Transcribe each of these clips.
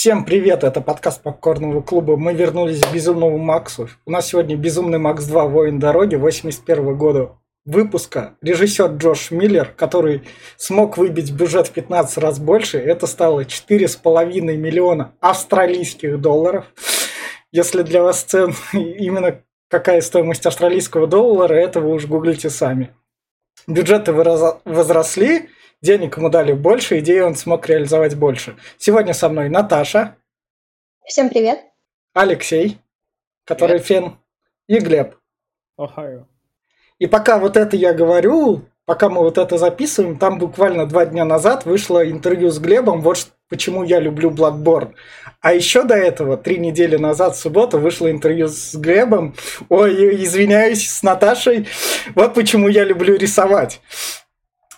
Всем привет, это подкаст Попкорного клуба. Мы вернулись к Безумному Максу. У нас сегодня Безумный Макс 2 Воин дороги 81 года выпуска. Режиссер Джош Миллер, который смог выбить бюджет в 15 раз больше, это стало 4,5 миллиона австралийских долларов. Если для вас цен именно какая стоимость австралийского доллара, это вы уж гуглите сами. Бюджеты возросли, денег ему дали больше, идеи он смог реализовать больше. Сегодня со мной Наташа. Всем привет. Алексей, который привет. фен, и Глеб. Ohio. И пока вот это я говорю, пока мы вот это записываем, там буквально два дня назад вышло интервью с Глебом, вот почему я люблю Bloodborne. А еще до этого, три недели назад, в субботу, вышло интервью с Глебом. Ой, извиняюсь, с Наташей. Вот почему я люблю рисовать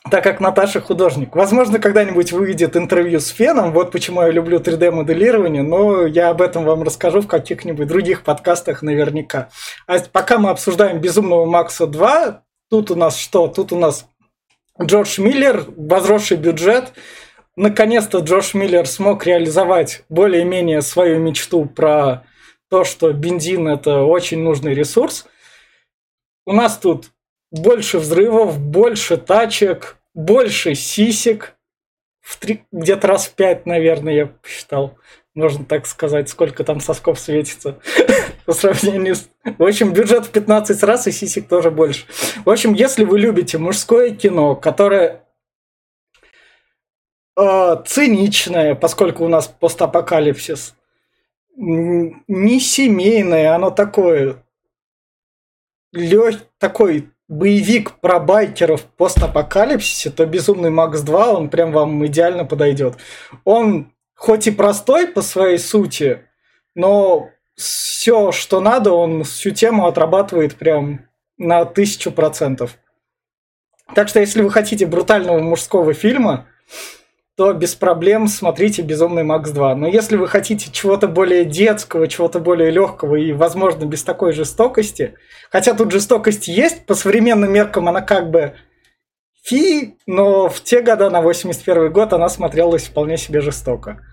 так как Наташа художник. Возможно, когда-нибудь выйдет интервью с Феном, вот почему я люблю 3D-моделирование, но я об этом вам расскажу в каких-нибудь других подкастах наверняка. А пока мы обсуждаем «Безумного Макса 2», тут у нас что? Тут у нас Джордж Миллер, возросший бюджет. Наконец-то Джордж Миллер смог реализовать более-менее свою мечту про то, что бензин – это очень нужный ресурс. У нас тут больше взрывов, больше тачек, больше сисек. В три, где-то раз в пять, наверное, я посчитал. Можно так сказать, сколько там сосков светится по сравнению с... В общем, бюджет в 15 раз и сисек тоже больше. В общем, если вы любите мужское кино, которое э, циничное, поскольку у нас постапокалипсис, не семейное, оно такое лег... такой боевик про байкеров в постапокалипсисе, то «Безумный Макс 2», он прям вам идеально подойдет. Он хоть и простой по своей сути, но все, что надо, он всю тему отрабатывает прям на тысячу процентов. Так что, если вы хотите брутального мужского фильма, то без проблем смотрите «Безумный Макс 2». Но если вы хотите чего-то более детского, чего-то более легкого и, возможно, без такой жестокости, хотя тут жестокость есть, по современным меркам она как бы фи, но в те года, на 81 год, она смотрелась вполне себе жестоко.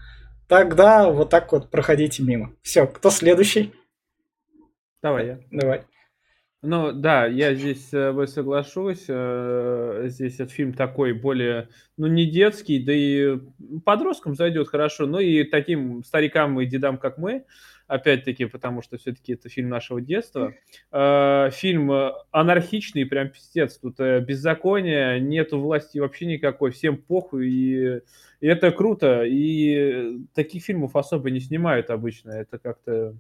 Тогда вот так вот проходите мимо. Все, кто следующий? Давай я. Давай. Ну да, я здесь с тобой соглашусь. Э, здесь этот фильм такой более, ну не детский, да и подросткам зайдет хорошо, но и таким старикам и дедам, как мы, опять-таки, потому что все-таки это фильм нашего детства. Э, фильм анархичный, прям пиздец. Тут э, беззакония, нету власти вообще никакой, всем похуй, и, и это круто. И таких фильмов особо не снимают обычно. Это как-то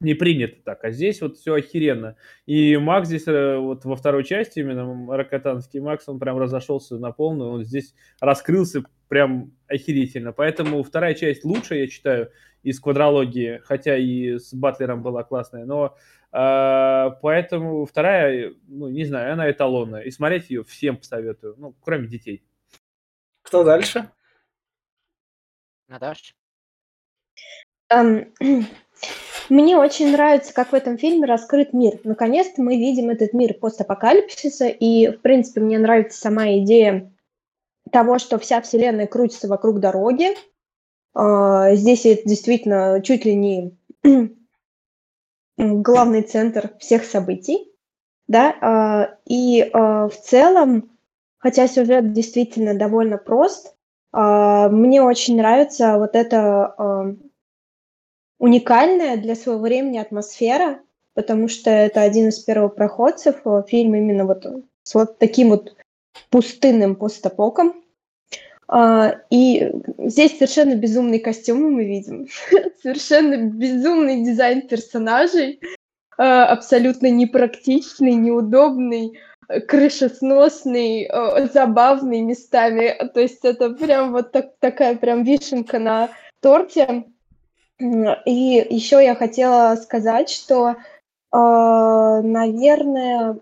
не принято так, а здесь вот все охеренно. И Макс здесь э, вот во второй части, именно Ракотанский Макс, он прям разошелся на полную, он здесь раскрылся прям охерительно. Поэтому вторая часть лучше, я считаю, из квадрологии, хотя и с Батлером была классная, но э, поэтому вторая, ну, не знаю, она эталонная. И смотреть ее всем посоветую, ну, кроме детей. Кто дальше? Наташа. Um, Мне очень нравится, как в этом фильме раскрыт мир. Наконец-то мы видим этот мир постапокалипсиса, и, в принципе, мне нравится сама идея того, что вся вселенная крутится вокруг дороги. А, здесь это действительно чуть ли не главный центр всех событий, да, а, и а, в целом, хотя сюжет действительно довольно прост, мне очень нравится вот это уникальная для своего времени атмосфера, потому что это один из первопроходцев э, фильм именно вот с вот таким вот пустынным постапоком. А, и здесь совершенно безумные костюмы мы видим, совершенно безумный дизайн персонажей, а, абсолютно непрактичный, неудобный, крышесносный, э, забавный местами. То есть это прям вот так, такая прям вишенка на торте. И еще я хотела сказать, что, а, наверное,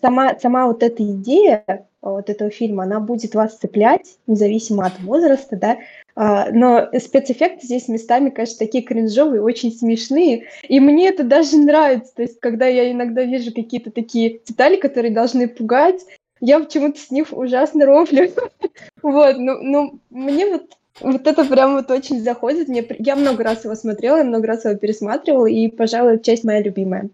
сама, сама вот эта идея вот этого фильма, она будет вас цеплять, независимо от возраста, да, а, но спецэффекты здесь местами, конечно, такие кринжовые, очень смешные, и мне это даже нравится, то есть когда я иногда вижу какие-то такие детали, которые должны пугать, я почему-то с них ужасно рофлю, вот, ну, ну, мне вот Вот это прям вот очень заходит. Мне, я много раз его смотрела, я много раз его пересматривала, и, пожалуй, часть моя любимая.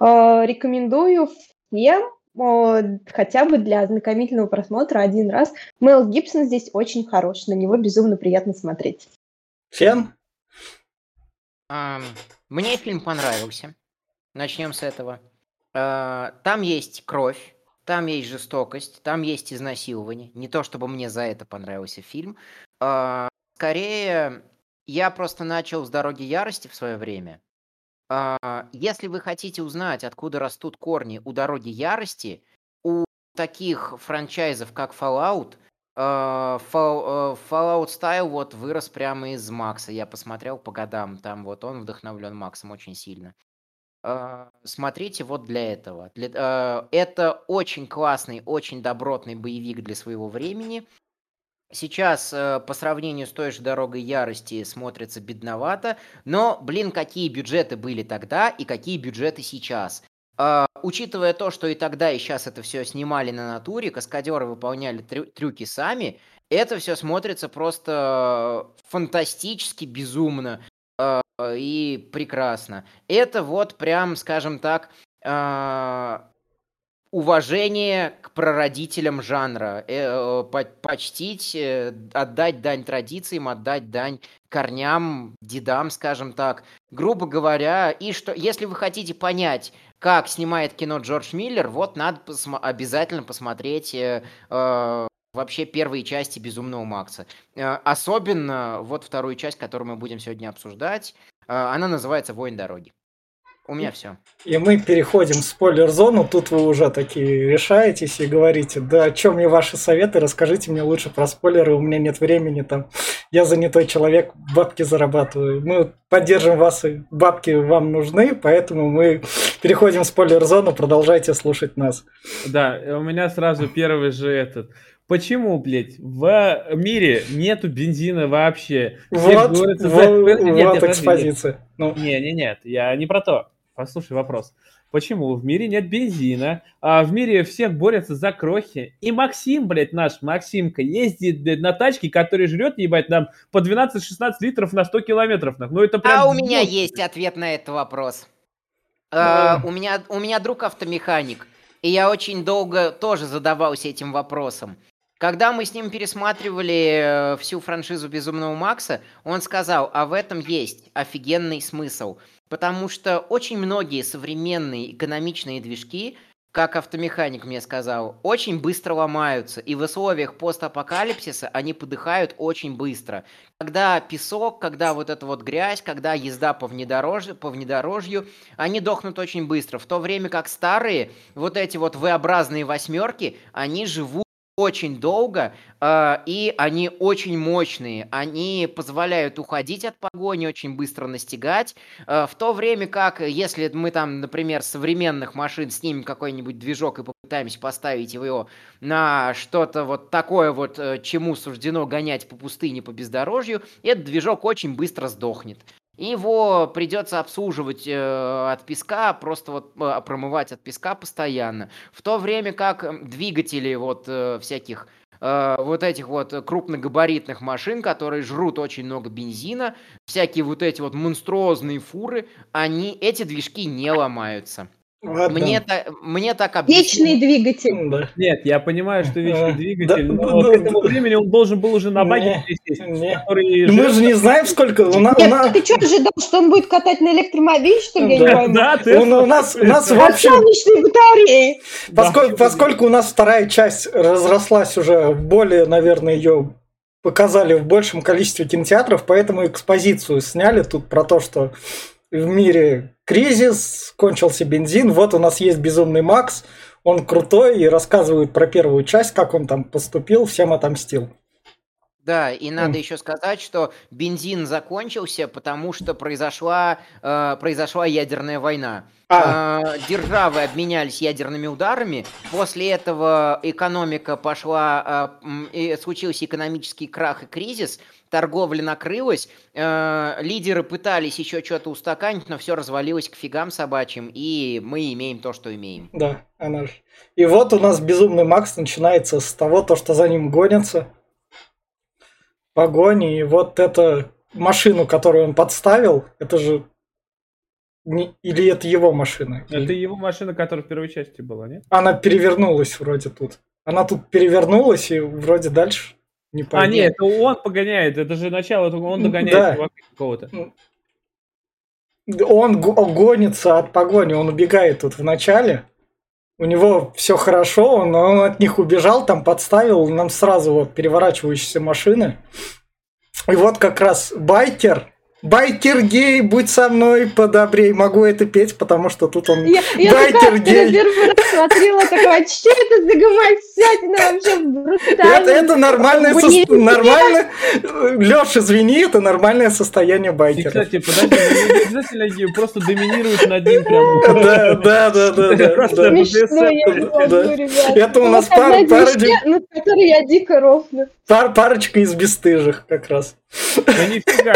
Э, рекомендую всем э, хотя бы для ознакомительного просмотра один раз. Мэл Гибсон здесь очень хорош, на него безумно приятно смотреть. Фен? Um, мне фильм понравился. Начнем с этого. Uh, там есть кровь, там есть жестокость, там есть изнасилование. Не то чтобы мне за это понравился фильм. Uh, скорее, я просто начал с «Дороги ярости» в свое время. Uh, если вы хотите узнать, откуда растут корни у «Дороги ярости», у таких франчайзов, как Fallout, Uh, Fallout Style вот вырос прямо из Макса. Я посмотрел по годам. Там вот он вдохновлен Максом очень сильно. Смотрите вот для этого. Это очень классный, очень добротный боевик для своего времени. Сейчас по сравнению с той же «Дорогой ярости» смотрится бедновато, но, блин, какие бюджеты были тогда и какие бюджеты сейчас. Uh, учитывая то, что и тогда, и сейчас это все снимали на натуре, каскадеры выполняли трю- трюки сами, это все смотрится просто фантастически, безумно uh, и прекрасно. Это вот прям, скажем так, uh, уважение к прародителям жанра, э, почтить, э, отдать дань традициям, отдать дань корням, дедам, скажем так. Грубо говоря, и что, если вы хотите понять, как снимает кино Джордж Миллер, вот надо пос- обязательно посмотреть э, э, вообще первые части «Безумного Макса». Э, особенно вот вторую часть, которую мы будем сегодня обсуждать. Э, она называется «Воин дороги». У меня все. И мы переходим в спойлер-зону. Тут вы уже такие решаетесь и говорите, да о чем мне ваши советы, расскажите мне лучше про спойлеры, у меня нет времени, там, я занятой человек, бабки зарабатываю. Мы поддержим вас, и бабки вам нужны, поэтому мы переходим в спойлер-зону, продолжайте слушать нас. Да, у меня сразу первый же этот. Почему, блядь, в мире нету бензина вообще? Вот, говорят, вот, нет, вот нет, экспозиция. Ну. Не, не, нет, я не про то. Послушай вопрос. Почему в мире нет бензина, а в мире всех борются за крохи? И Максим, блядь, наш Максимка, ездит блядь, на тачке, который жрет, ебать, нам по 12-16 литров на 100 километров. Ну, это прям... А у меня есть ответ на этот вопрос. Uh, у, меня, у меня друг автомеханик, и я очень долго тоже задавался этим вопросом. Когда мы с ним пересматривали э, всю франшизу Безумного Макса, он сказал, а в этом есть офигенный смысл – Потому что очень многие современные экономичные движки, как автомеханик мне сказал, очень быстро ломаются. И в условиях постапокалипсиса они подыхают очень быстро. Когда песок, когда вот эта вот грязь, когда езда по внедорожью, по внедорожью, они дохнут очень быстро. В то время как старые, вот эти вот V-образные восьмерки, они живут очень долго, э, и они очень мощные. Они позволяют уходить от погони, очень быстро настигать. Э, в то время как, если мы там, например, современных машин снимем какой-нибудь движок и попытаемся поставить его на что-то вот такое вот, э, чему суждено гонять по пустыне, по бездорожью, этот движок очень быстро сдохнет. Его придется обслуживать э, от песка, просто вот э, промывать от песка постоянно. В то время как двигатели вот э, всяких э, вот этих вот крупногабаритных машин, которые жрут очень много бензина, всякие вот эти вот монструозные фуры, они, эти движки не ломаются. Ладно. Мне, та, мне так объяснили. Вечный двигатель. Да. Нет, я понимаю, что вечный двигатель, да, но да, к этому да, времени он должен был уже на баке сесть, который... Мы же не знаем, сколько... У нас, Нет, у нас... ты что ожидал, что он будет катать на электромобиле, что ли? Да, я да, ты... У, у нас, у нас в общем... батареи. Поскольку, да. поскольку у нас вторая часть разрослась уже более, наверное, ее показали в большем количестве кинотеатров, поэтому экспозицию сняли тут про то, что в мире кризис, кончился бензин, вот у нас есть безумный Макс, он крутой и рассказывает про первую часть, как он там поступил, всем отомстил. Да, и надо mm. еще сказать, что бензин закончился, потому что произошла, э, произошла ядерная война. А. Э, державы обменялись ядерными ударами. После этого экономика пошла, э, и случился экономический крах и кризис торговля накрылась, э, лидеры пытались еще что-то устаканить, но все развалилось к фигам собачьим, и мы имеем то, что имеем. Да, она же. И вот у нас безумный Макс начинается с того, то, что за ним гонятся. погони, и вот эта машину, которую он подставил, это же... Не... Или это его машина? Это его машина, которая в первой части была, нет? Она перевернулась вроде тут. Она тут перевернулась и вроде дальше не А, нет, это он погоняет, это же начало, он догоняет Да. какого-то. Он го- гонится от погони, он убегает тут в начале. У него все хорошо, но он от них убежал, там подставил нам сразу вот переворачивающиеся машины. И вот как раз байкер, байкер гей, будь со мной подобрей. Могу это петь, потому что тут он Я, я Байкер гей. когда первый раз смотрела, такая, что это за гомосятина вообще брутально. Это, это нормальное Мне состояние. Нормально. Леш, извини, это нормальное состояние И, байкера. кстати, подожди, ну, не обязательно просто доминирует над ним прям. Да, да, да, да, я. Это у Ну, нас вот одна пар- из пароди- вещей, над которой я дико. Пар- парочка из бесстыжих как раз. Да нифига,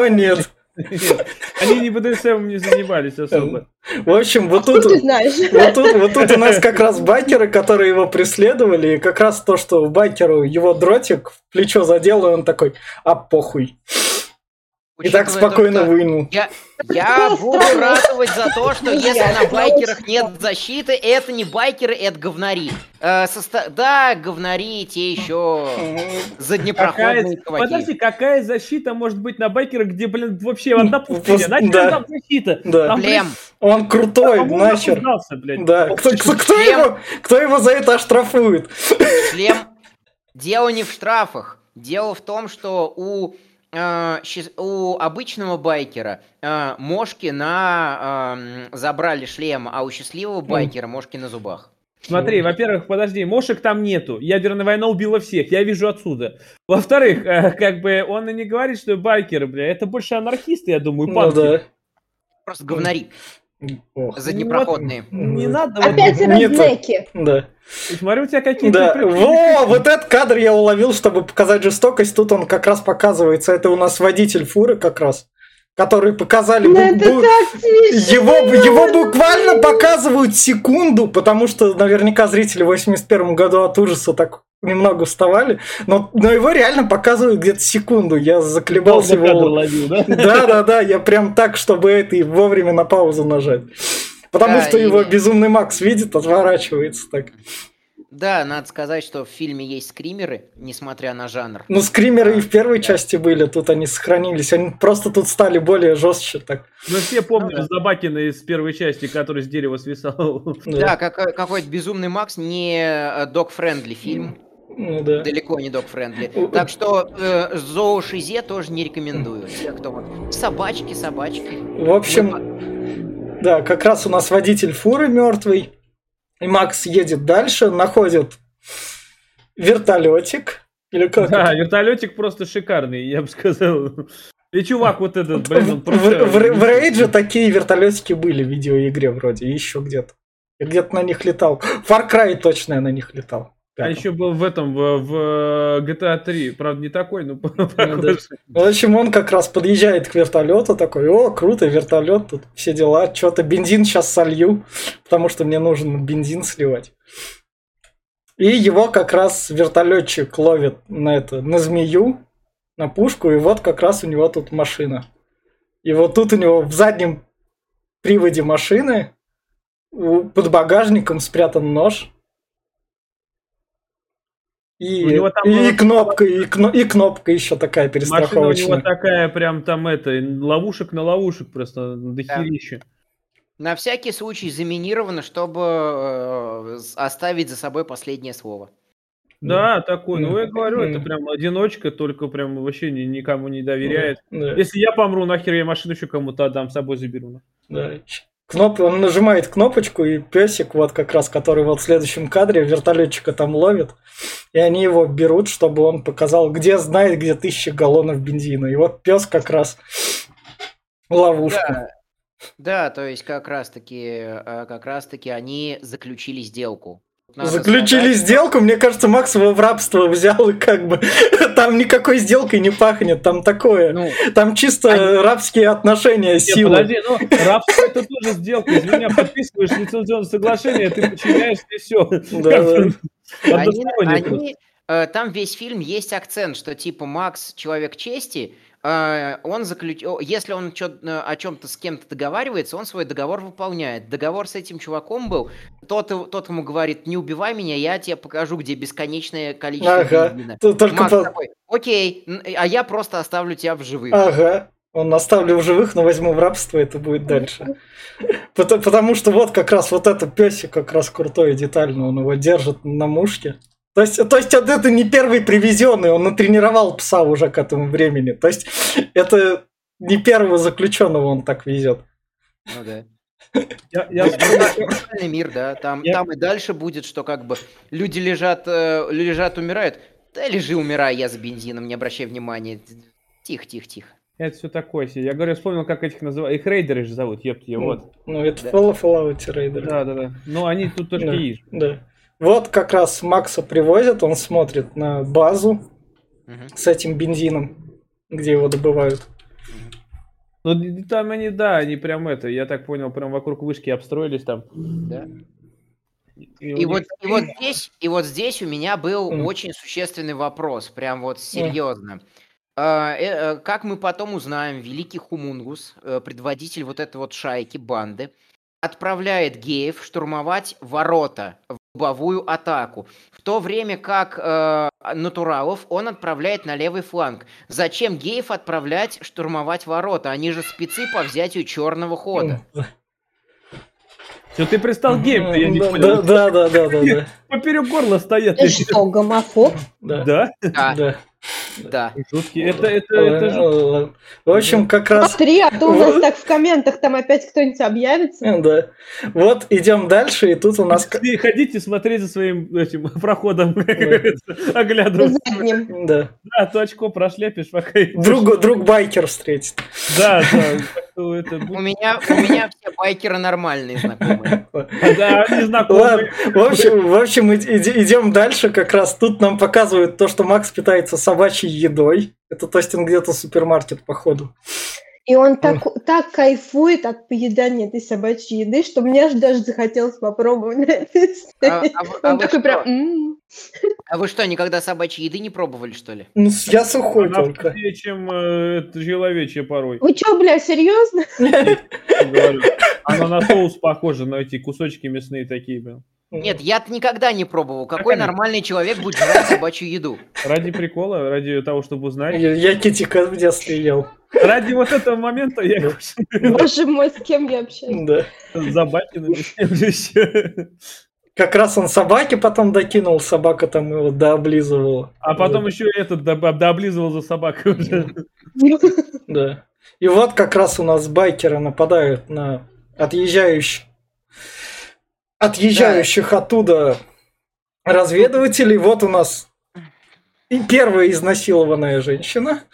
так. нет? Нет. Они не БДСМ не занимались особо. В общем, вот тут, вот тут, вот тут у нас как раз байкеры, которые его преследовали, и как раз то, что байкеру его дротик в плечо задел, и он такой, а похуй. И так то, спокойно что вынул. Я, я буду ратовать за то, что если на байкерах нет защиты, это не байкеры, это говнари. Э, Да, говнари, те еще заднепроходные Какая... Подожди, какая защита может быть на байкерах, где, блин, вообще одна пустыня? Нахер да. там защита? Да. Там, блин, Шлем. Он крутой, по-моему, нахер. Да, кто, кто- кто его, кто его за это оштрафует? Шлем. Дело не в штрафах. Дело в том, что у, у обычного байкера э, мошки на эм, забрали шлем, а у счастливого байкера мошки на зубах. Смотри, во-первых, подожди, мошек там нету. Ядерная война убила всех, я вижу отсюда. Во-вторых, э, как бы он и не говорит, что байкеры, бля, это больше анархисты, я думаю, Ну панки. да. Просто говнари Ох, заднепроходные. Не надо вот... Опять Нет. разнеки. да. Смотри, у тебя какие-то... Да, во, вот этот кадр я уловил, чтобы показать жестокость. Тут он как раз показывается. Это у нас водитель фуры как раз, который показали. Ну бу- это бу-. Его, его буквально показывают секунду, потому что наверняка зрители в 81 году от ужаса так немного вставали, но, но его реально показывают где-то секунду. Я заколебался его... ловил, да? Да, да, да, я прям так, чтобы это и вовремя на паузу нажать. Потому Да, что и- его безумный Макс видит, отворачивается так. Да, надо сказать, что в фильме есть скримеры, несмотря на жанр. Ну, скримеры и в первой Да. части были, тут они сохранились. Они просто тут стали более жестче так. Мы все помним Ну да. Забакина из первой части, который с дерева свисал. Да, как, э, какой-то безумный Макс не dog-friendly фильм. Ну да. Далеко не dog-friendly. Так что э, зоошизе тоже не рекомендую. Те, кто вот собачки, собачки. В общем, да, как раз у нас водитель фуры мертвый. И Макс едет дальше, находит вертолетик. Или как? Да, это? вертолетик просто шикарный, я бы сказал. И чувак вот этот, блин, он в, просто... в- в- в Рейдже такие вертолетики были в видеоигре вроде, еще где-то. Я где-то на них летал. Far Cry точно я на них летал. А еще был в этом, в, в GTA 3, правда не такой, но похож. В общем, он как раз подъезжает к вертолету, такой, о, круто, вертолет, тут все дела, что-то бензин сейчас солью, потому что мне нужно бензин сливать. И его как раз вертолетчик ловит на это, на змею, на пушку, и вот как раз у него тут машина. И вот тут у него в заднем приводе машины под багажником спрятан нож. И, У него там и было- кнопка, и, кно- и кнопка еще такая Машина у него перестраховочная. такая прям там это, ловушек на ловушек просто дохерища. На всякий случай заминировано, чтобы э, оставить за собой последнее слово. Да, такой, ну я говорю, это ну. прям одиночка, только прям вообще ни- никому не доверяет. Да, Если я помру, нахер я машину еще кому-то отдам, с собой заберу. да. Кноп... Он нажимает кнопочку, и песик, вот как раз, который вот в следующем кадре, вертолетчика там ловит, и они его берут, чтобы он показал, где знает, где тысяча галлонов бензина. И вот пес как раз ловушка. Да, да, то есть как раз таки, э, как раз таки они заключили сделку. Надо Заключили сказать, сделку, мне кажется, Макс его в рабство взял, и как бы там никакой сделкой не пахнет, там такое. Ну, Там чисто Они- рабские отношения Нет, силы. подожди, ну, рабство это тоже сделка. Из меня подписываешь лицензионное соглашение, ты подчиняешься и все. Да, да. они, они, э, там весь фильм есть акцент, что типа Макс человек чести, он заключ... если он э, о чем-то с кем-то договаривается, он свой договор выполняет. Договор с этим чуваком был, тот, тот ему говорит, не убивай меня, я тебе покажу, где бесконечное количество Ага. бензина. Только Макс по- такой, окей, а я просто оставлю тебя в живых. Ага. Он оставлю в живых, но возьму в рабство, это будет дальше. Потому, потому что вот как раз вот это песик как раз крутой и детально, он его держит на мушке. То есть, то есть вот это не первый привезенный, он натренировал пса уже к этому времени. То есть это не первого заключенного он так везет. Ну да. Я, я Ну, да, нормальный мир, да. Там, Я- там и дальше будет, что как бы люди лежат, э, лежат, умирают. Да лежи, умирай, я за бензином, не обращай внимания. Тихо, тихо, тихо. это все такое себе. Я говорю, вспомнил, как этих называют. Их рейдеры же зовут, ёпт, я вот. Ну, это Да. Fallout Fallout Raider. Да, да, да. Ну, они тут только Да. есть. Да. Вот как раз Макса привозят, он смотрит на базу с этим бензином, где его добывают. Ну, там они, да, они прям это, я так понял, прям вокруг вышки обстроились там. Да. И, И них- вот, и вот здесь, и вот здесь у меня был Мгм. очень существенный вопрос, прям вот серьезно. Э, Как мы потом узнаем, великий Хумунгус, э, предводитель вот этой вот шайки, банды, отправляет геев штурмовать ворота в лобовую атаку, в то время как э, натуралов он отправляет на левый фланг. Зачем геев отправлять штурмовать ворота? Они же спецы по взятию черного хода. Всё, ты пристал гейм я не да, понял. да, да, да, да, да, Поперек горла стоят. Ты что, гомофоб? да, Да? Да, да. Жуткие. Это, это, это Ладно. В общем, как раз Смотри, а то у нас так в комментах там опять кто-нибудь объявится. Да. Вот идем дальше, и тут у нас... Ходите- смотреть за своим этим проходом, как говорится, оглядываться. Задним. Да. Да, то очко прошляпишь, пока... Друг, друг байкер встретит. Да, да. У меня, у меня все байкеры нормальные знакомые. А, Да, они Ладно, знакомые. в общем, в общем идем дальше. Как раз тут нам показывают то, что Макс питается собачьей едой. Это то есть он где-то супермаркет, походу. И он так, так кайфует от поедания этой собачьей еды, что мне аж даже захотелось попробовать на этой А, а вы- а вы такой что? прям... «М». А вы что, никогда собачьей еды не пробовали, что ли? Ну, я сухой Она только. вкуснее, чем э, человечья порой. Вы чё, бля, серьезно? Она на соус похожа, на эти кусочки мясные такие. блин. Нет, я-то никогда не пробовал. Какой они? нормальный человек будет жрать собачью еду? Ради прикола, ради того, чтобы узнать. Я, я китика в детстве ел. Ради вот этого момента я Боже мой, с кем я общаюсь? Да. за Бакиным. Как раз он собаке потом докинул, собака там его дооблизывала. А потом еще этот дооблизывал за собакой уже. Да. И вот как раз у нас байкеры нападают на отъезжающих, отъезжающих оттуда разведывателей. Вот у нас и первая изнасилованная женщина.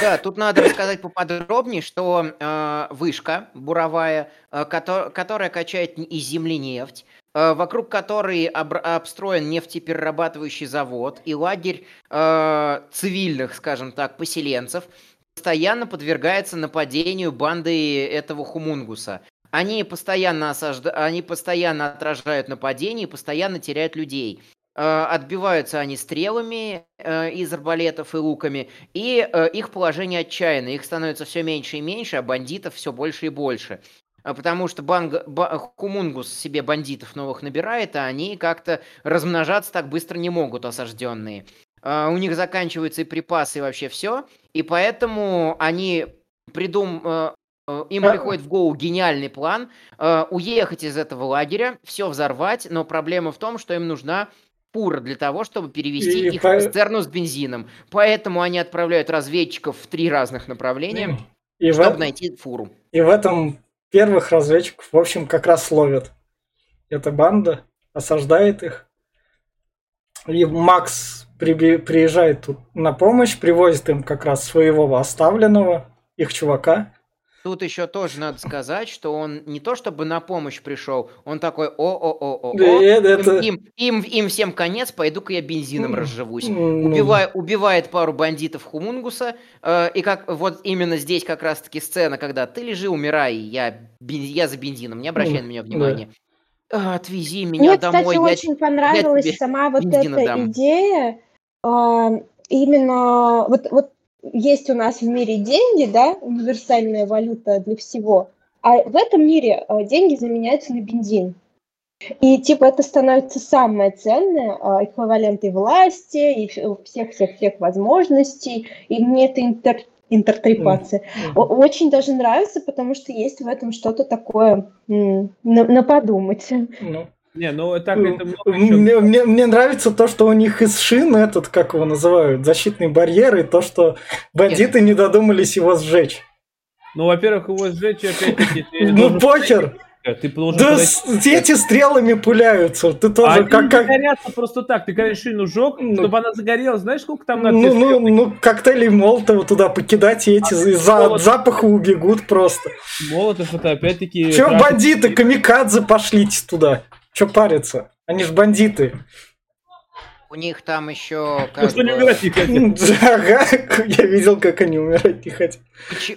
Да, тут надо рассказать поподробнее, что э, вышка буровая, э, кото- которая качает из земли нефть, э, вокруг которой обр- обстроен нефтеперерабатывающий завод и лагерь э, цивильных, скажем так, поселенцев, постоянно подвергается нападению банды этого хумунгуса. Они постоянно, осажда... они постоянно отражают нападения и постоянно теряют людей. Э, Отбиваются они стрелами э, из арбалетов и луками, и э, их положение отчаянное. Их становится все меньше и меньше, а бандитов все больше и больше. Потому что банг... ба- Хумунгус себе бандитов новых набирает, а они как-то размножаться так быстро не могут, осажденные. У них заканчиваются и припасы, и вообще все. И поэтому они придум... э, Им приходит в голову гениальный план э, уехать из этого лагеря, все взорвать, но проблема в том, что им нужна фура для того, чтобы перевести И их по- в цистерну с бензином. Поэтому они отправляют разведчиков в три разных направления, И чтобы э- найти фуру. и в этом первых разведчиков, в общем, как раз ловят. Эта банда осаждает их. И Макс приби- приезжает тут на помощь, привозит им как раз своего оставленного, их чувака. Тут еще тоже надо сказать, что он не то чтобы на помощь пришел, он такой о-о-о-о, Да, и это- это- им, им, им всем конец, пойду-ка я бензином разживусь. Убивая- убивает пару бандитов Хумунгуса, э, и как вот именно здесь как раз-таки сцена, когда ты лежи, умирай, я, бен- я за бензином, не обращай на меня внимания. «А, отвези меня Мне, домой, кстати, я очень понравилась тебе сама вот эта дам. идея, а, именно вот, вот есть у нас в мире деньги, да, универсальная валюта для всего, а в этом мире а, деньги заменяются на бензин. И типа это становится самое ценное, а, эквиваленты власти и всех-всех-всех возможностей. И мне это интер, интертрепация mm-hmm. очень даже нравится, потому что есть в этом что-то такое на, на подумать. Ну. Не, ну так это мне, мне, мне нравится то, что у них из шин этот, как его называют, защитный барьер, и то, что бандиты Нет. не додумались его сжечь. Ну, во-первых, его сжечь опять-таки... Ну, покер! Ты должен да подойти... эти стрелами пуляются. Ты тоже а как... как... горятся просто так. Ты, конечно, шину жег, ну, чтобы она загорелась. Знаешь, сколько там надо? Ну, ну, ну коктейли Молотова туда покидать, и эти а за молот... запаха убегут просто. Молотов это опять-таки... Че бандиты, камикадзе пошлите туда. Че париться? Они ж бандиты. У них там еще как Что бы... умирать не хотят. Ага, я видел, как они умирать не хотят.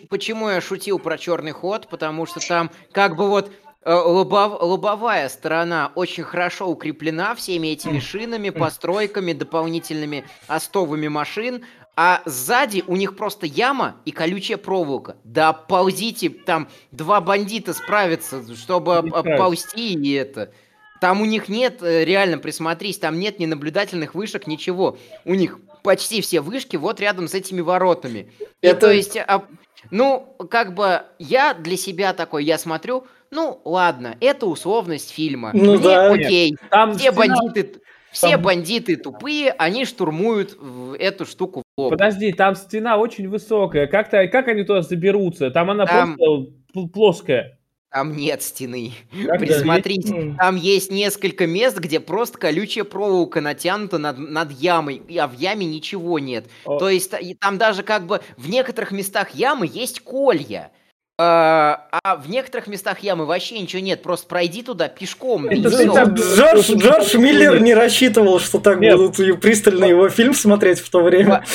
Почему я шутил про черный ход? Потому что там как бы вот э, лобов, лобовая сторона очень хорошо укреплена всеми этими шинами, постройками, дополнительными остовами машин, а сзади у них просто яма и колючая проволока. Да ползите, там два бандита справятся, чтобы ползти и это. Там у них нет, э, реально присмотрись, там нет ни наблюдательных вышек, ничего. У них почти все вышки вот рядом с этими воротами. Это... И, то есть, а, ну, как бы я для себя такой, я смотрю, ну, ладно, это условность фильма. Ну, Мне да. окей, там все стена... бандиты... Все там... бандиты тупые, они штурмуют эту штуку в лоб. Подожди, там стена очень высокая. Как-то, как они туда заберутся? Там она там... просто плоская. Там нет стены. Как Присмотрите, там есть несколько мест, где просто колючая проволока натянута над, над ямой, а в яме ничего нет. О. То есть там даже как бы в некоторых местах ямы есть колья. А, а в некоторых местах ямы вообще ничего нет, просто пройди туда пешком. Это, это, Джордж, Джордж Миллер не рассчитывал, что так нет. будут пристально его фильм смотреть в то время.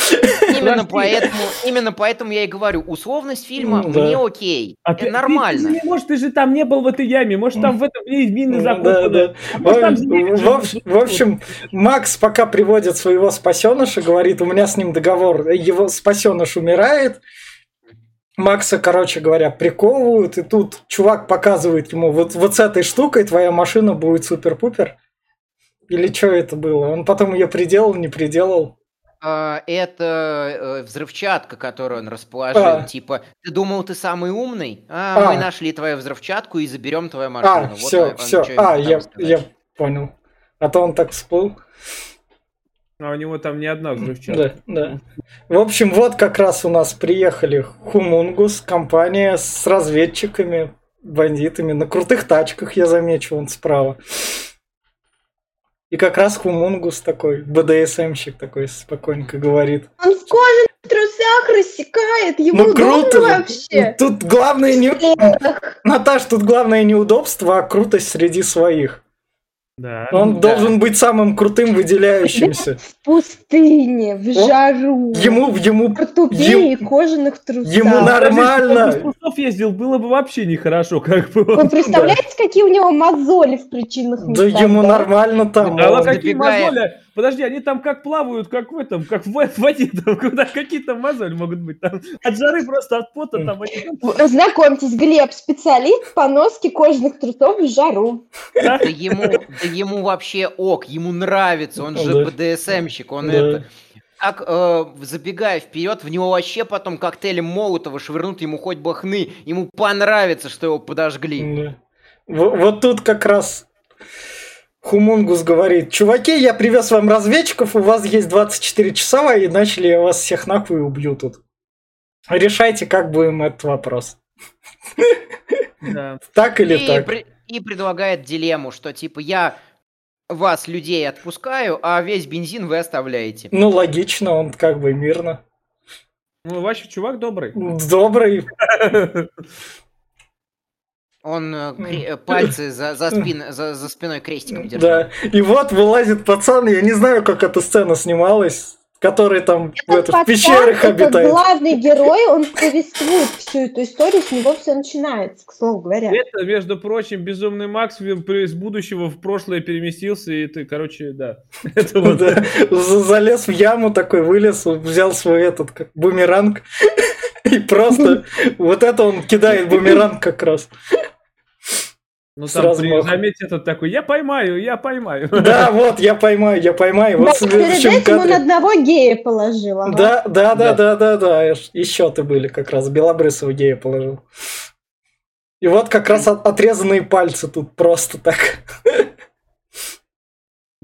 Именно поэтому, именно поэтому я и говорю, условность фильма да. мне окей, а это ты, нормально. Ты, ты, может, ты же там не был в этой яме, может, там в этом есть мины закопаны. Да, да. А в, в общем, Макс пока приводит своего спасеныша, говорит, у меня с ним договор, его спасеныш умирает, Макса, короче говоря, приковывают, и тут чувак показывает ему, вот, вот с этой штукой твоя машина будет супер-пупер. Или что это было? Он потом ее приделал, не приделал. А, это э, взрывчатка, которую он расположил. А. Типа, ты думал, ты самый умный? А, а. мы нашли твою взрывчатку и заберем твою машину. А, вот все, все. А, я, я понял. А то он так всплыл. А у него там не одна взрывчатка. Да, да. В общем, вот как раз у нас приехали Хумунгус, компания с разведчиками, бандитами, на крутых тачках, я замечу, он справа. И как раз Хумунгус такой, БДСМщик такой спокойненько говорит. Он в кожаных трусах рассекает, ему ну, круто вообще. Тут главное не... Наташ, тут главное неудобство, а крутость среди своих. Да. Он да. должен быть самым крутым, выделяющимся. В пустыне, в жару. Ему, ему, портупее ему, кожаных трусах. Ему нормально. Если трусов ездил, было бы вообще нехорошо, как бы. Вы представляете, да. какие у него мозоли в причинных местах? Да ему да? нормально там. Да, какие мозоли? Подожди, они там как плавают, как в этом, как в воде, там, куда какие-то мозоли могут быть. Там, от жары просто, от пота там они... Знакомьтесь, Глеб, специалист по носке кожаных трусов в жару. Да ему, да ему вообще ок, ему нравится, он же БДСМщик, он это... Так, э, забегая вперед, в него вообще потом коктейлем Молотова швырнут, ему хоть бы хны, ему понравится, что его подожгли. Вот тут как раз Хумунгус говорит, чуваки, я привез вам разведчиков, у вас есть 24 часа, и начали я вас всех нахуй убью тут. Решайте, как будем этот вопрос. Так или так? И предлагает дилемму, что типа я вас, людей, отпускаю, а весь бензин вы оставляете. Ну, логично, он как бы мирно. Ну, ваш чувак добрый. Добрый. Он э, кре- пальцы за, за, спин, за, за спиной крестиком держал. Да. И вот вылазит пацан, я не знаю, как эта сцена снималась. который там в, это, в пацан, пещерах это обитает. главный герой, он повествует всю эту историю, с него все начинается, к слову говоря. Это, между прочим, безумный Макс в- из будущего в прошлое переместился, и ты, короче, да. Залез в яму такой, вылез, взял свой этот как бумеранг и просто вот это он кидает бумеранг как раз. Ну С там, при- заметь, этот такой, я поймаю, я поймаю. Да, вот, я поймаю, я поймаю. Да, Вот перед этим он кадре. одного гея положил. ага. Да, да, да, Да. да, да, да. Еще ты были как раз. Белобрысого гея положил. И вот как раз от- отрезанные пальцы тут просто так.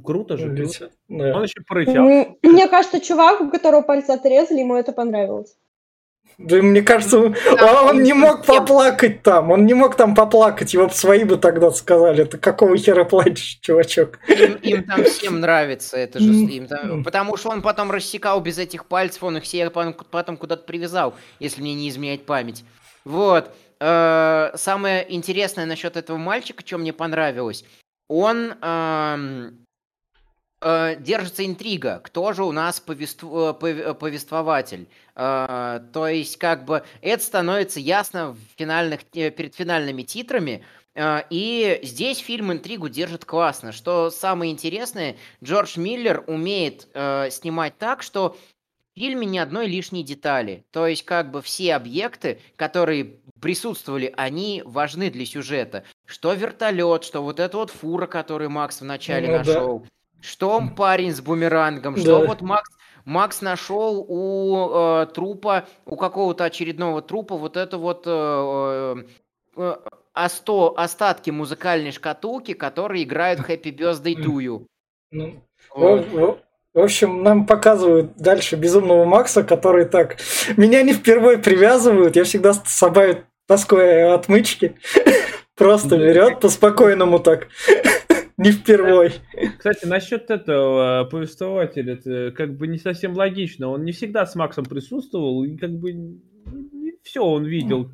Круто же, круто. Да. Он еще порычал. Мне кажется, чувак, у которого пальцы отрезали, ему это понравилось. Да, мне кажется, он, Там он не он мог поплакать там. Он не мог там поплакать. Его б свои бы тогда сказали. Ты какого хера плачешь, чувачок? Им, им там всем нравится это же. Им там- потому что он потом рассекал без этих пальцев, он их все потом, куда-то привязал, если мне не изменяет память. Вот. Э, Самое интересное насчет этого мальчика, что мне понравилось, он э, держится интрига, кто же у нас повеству- э, э, повествователь. Э, То есть, как бы, это становится ясно в финальных, перед финальными титрами, Э, И здесь фильм интригу держит классно. Что самое интересное, Джордж Миллер умеет э, снимать так, что в фильме ни одной лишней детали. То есть как бы все объекты, которые присутствовали, они важны для сюжета. Что вертолет, что вот эта вот фура, которую Макс вначале Ну да. Что парень с бумерангом, что Да. вот Макс Макс нашел у э, трупа, у какого-то очередного трупа вот это вот э, э, осто- остатки музыкальной шкатулки, которые играют Happy Birthday to you. Ну, Вот. В, в- общем, нам показывают дальше безумного Макса, который так... Меня не впервые привязывают, я всегда с собой таскаю отмычки. Просто берет по-спокойному так. Не впервой. Кстати, насчет этого э, повествователя, это как бы не совсем логично. Он не всегда с Максом присутствовал, и как бы не все он видел.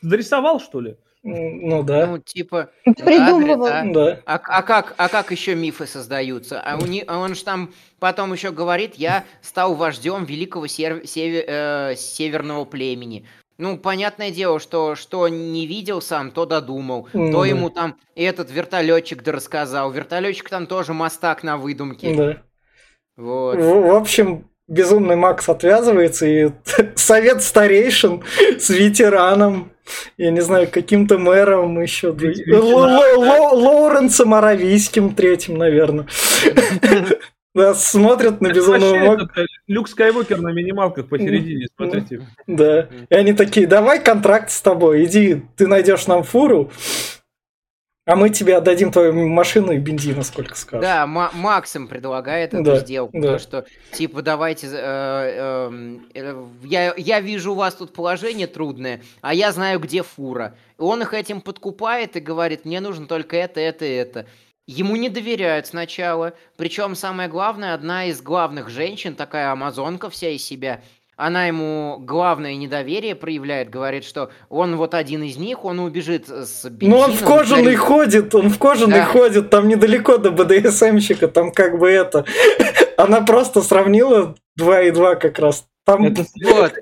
Зарисовал, что ли? М, Ну да. Ну, типа, Придумывал. да. Да. а, а как, а как еще мифы создаются? А, у не- а он же там потом еще говорит, я стал вождем великого сер- севе- э, северного племени. Ну, понятное дело, что что не видел сам, то додумал. Ну то ему там этот вертолетчик да рассказал. Вертолетчик там тоже мастак на выдумке. Да. Вот. В, в общем, безумный Макс отвязывается, и совет старейшин с ветераном, я не знаю, каким-то мэром еще, Лоуренсом Аравийским третьим, наверное. Да, смотрят на безумного этот, э, Люк Скайуокер на минималках посередине, смотрите. Да. И они такие, давай контракт с тобой, иди, ты найдешь нам фуру, а мы тебе отдадим твою машину и бензина, сколько скажешь. Да, Ма- Макс им предлагает эту Да, сделку. да. То, что, типа, давайте... э, эм, э, я, я вижу у вас тут положение трудное, а я знаю, где фура. И он их этим подкупает и говорит, мне нужно только это, это, это. Ему не доверяют сначала. Причем, самое главное, одна из главных женщин, такая амазонка вся из себя, она ему главное недоверие проявляет, говорит, что он вот один из них, он убежит с Ну он в бензином, кожаный ударит- ходит, он в кожаный Да. ходит, там недалеко до БДСМщика, там как бы это. Она просто сравнила 2 и 2 как раз. Там Это Вот.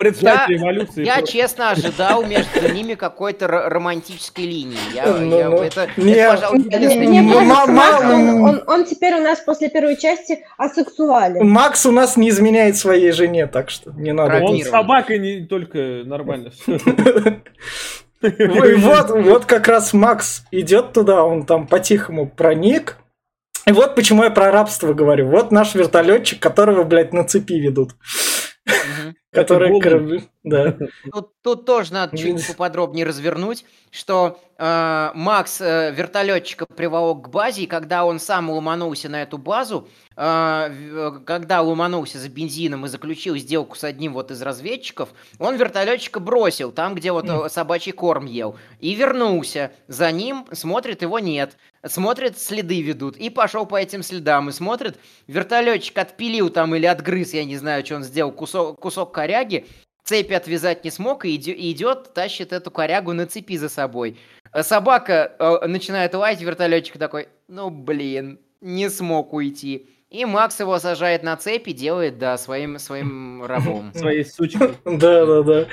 представьте Я-. Я просто. честно ожидал между ними какой-то романтической линии. Я, Ну, я- ну. это, это, Не, пожалуй, Мне единственный мне М- минус. кажется, м- Макс, он, м- он- он теперь у нас после первой части асексуален. Макс у нас не изменяет своей жене, так что не надо. Он с собакой не только нормально. И вот, вот как раз Макс идет туда, он там по-тихому проник. И вот почему я про рабство говорю. Вот наш вертолетчик, которого, блядь, на цепи ведут. Мгм. Который корабли- Да. Тут, тут тоже надо чуть поподробнее развернуть, что э, Макс э, вертолетчика приволок к базе, и когда он сам ломанулся на эту базу, э, в- когда ломанулся за бензином и заключил сделку с одним вот из разведчиков, он вертолетчика бросил там, где вот э, собачий корм ел, и вернулся. За ним смотрит, его нет. Смотрит, следы ведут, и пошел по этим следам, и смотрит, вертолетчик отпилил там или отгрыз, я не знаю, что он сделал, кусок, кусок коряги, цепи отвязать не смог и иде- и идет, тащит эту корягу на цепи за собой. А Собака э, начинает лаять, вертолетчик такой, ну блин, не смог уйти. И Макс его сажает на цепь и делает, да, своим, своим рабом. Своей сучкой. Да, да, да.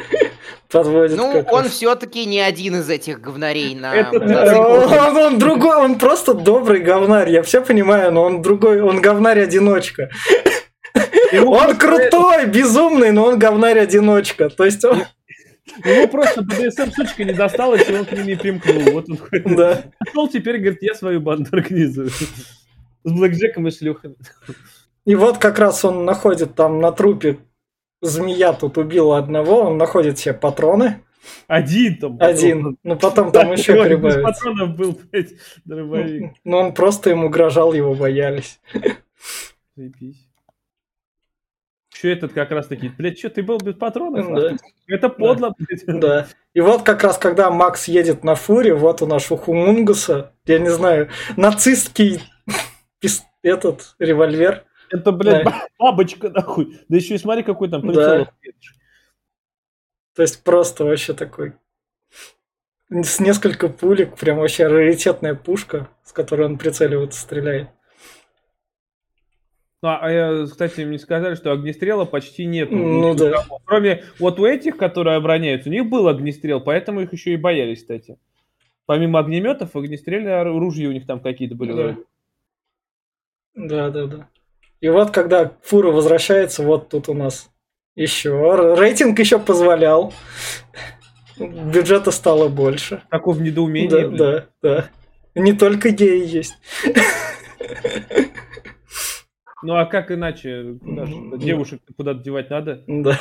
Подводит Ну, он все-таки не один из этих говнарей на. Он, он другой, он просто добрый говнарь, я все понимаю, но он другой, он говнарь-одиночка. Он крутой, безумный, но он говнарь-одиночка. То есть он... Ему просто БДСМ сучка не досталась, и он к ним не примкнул. Вот он ходит. Да. Пошел теперь, говорит, я свою банду организую. С блэкджеком и шлюхами. И вот как раз он находит там на трупе змея тут убила одного, он находит себе патроны. Один там. Один. Ну потом там еще Без прибавится. патронов был, блядь, дробовик. Но он просто им угрожал, его боялись. Заебись. Еще этот как раз таки, блядь, что ты был без патронов? Да. Это подло, блядь. Да. И вот как раз, когда Макс едет на фуре, вот у нас у Хумунгуса, я не знаю, нацистский этот револьвер. Это, блядь, Да. ба- бабочка, нахуй. Да еще и смотри, какой там Да. прицел. То есть просто вообще такой с несколько пулек, прям вообще раритетная пушка, с которой он прицеливается, стреляет. Ну, а я, кстати, мне сказали, что огнестрела почти нет. Ну да. Кроме вот у этих, которые обороняются, у них был огнестрел, поэтому их еще и боялись, кстати. Помимо огнеметов, огнестрельные ору- ружья у них там какие-то были. Да. Да, да, да. И вот когда фура возвращается, вот тут у нас еще. Рейтинг еще позволял. Бюджета стало больше. Такое в недоумении. Да, блин. да, да. Не только геи есть. Ну а как иначе? Куда ж- Ну. девушек куда-то девать надо? Да.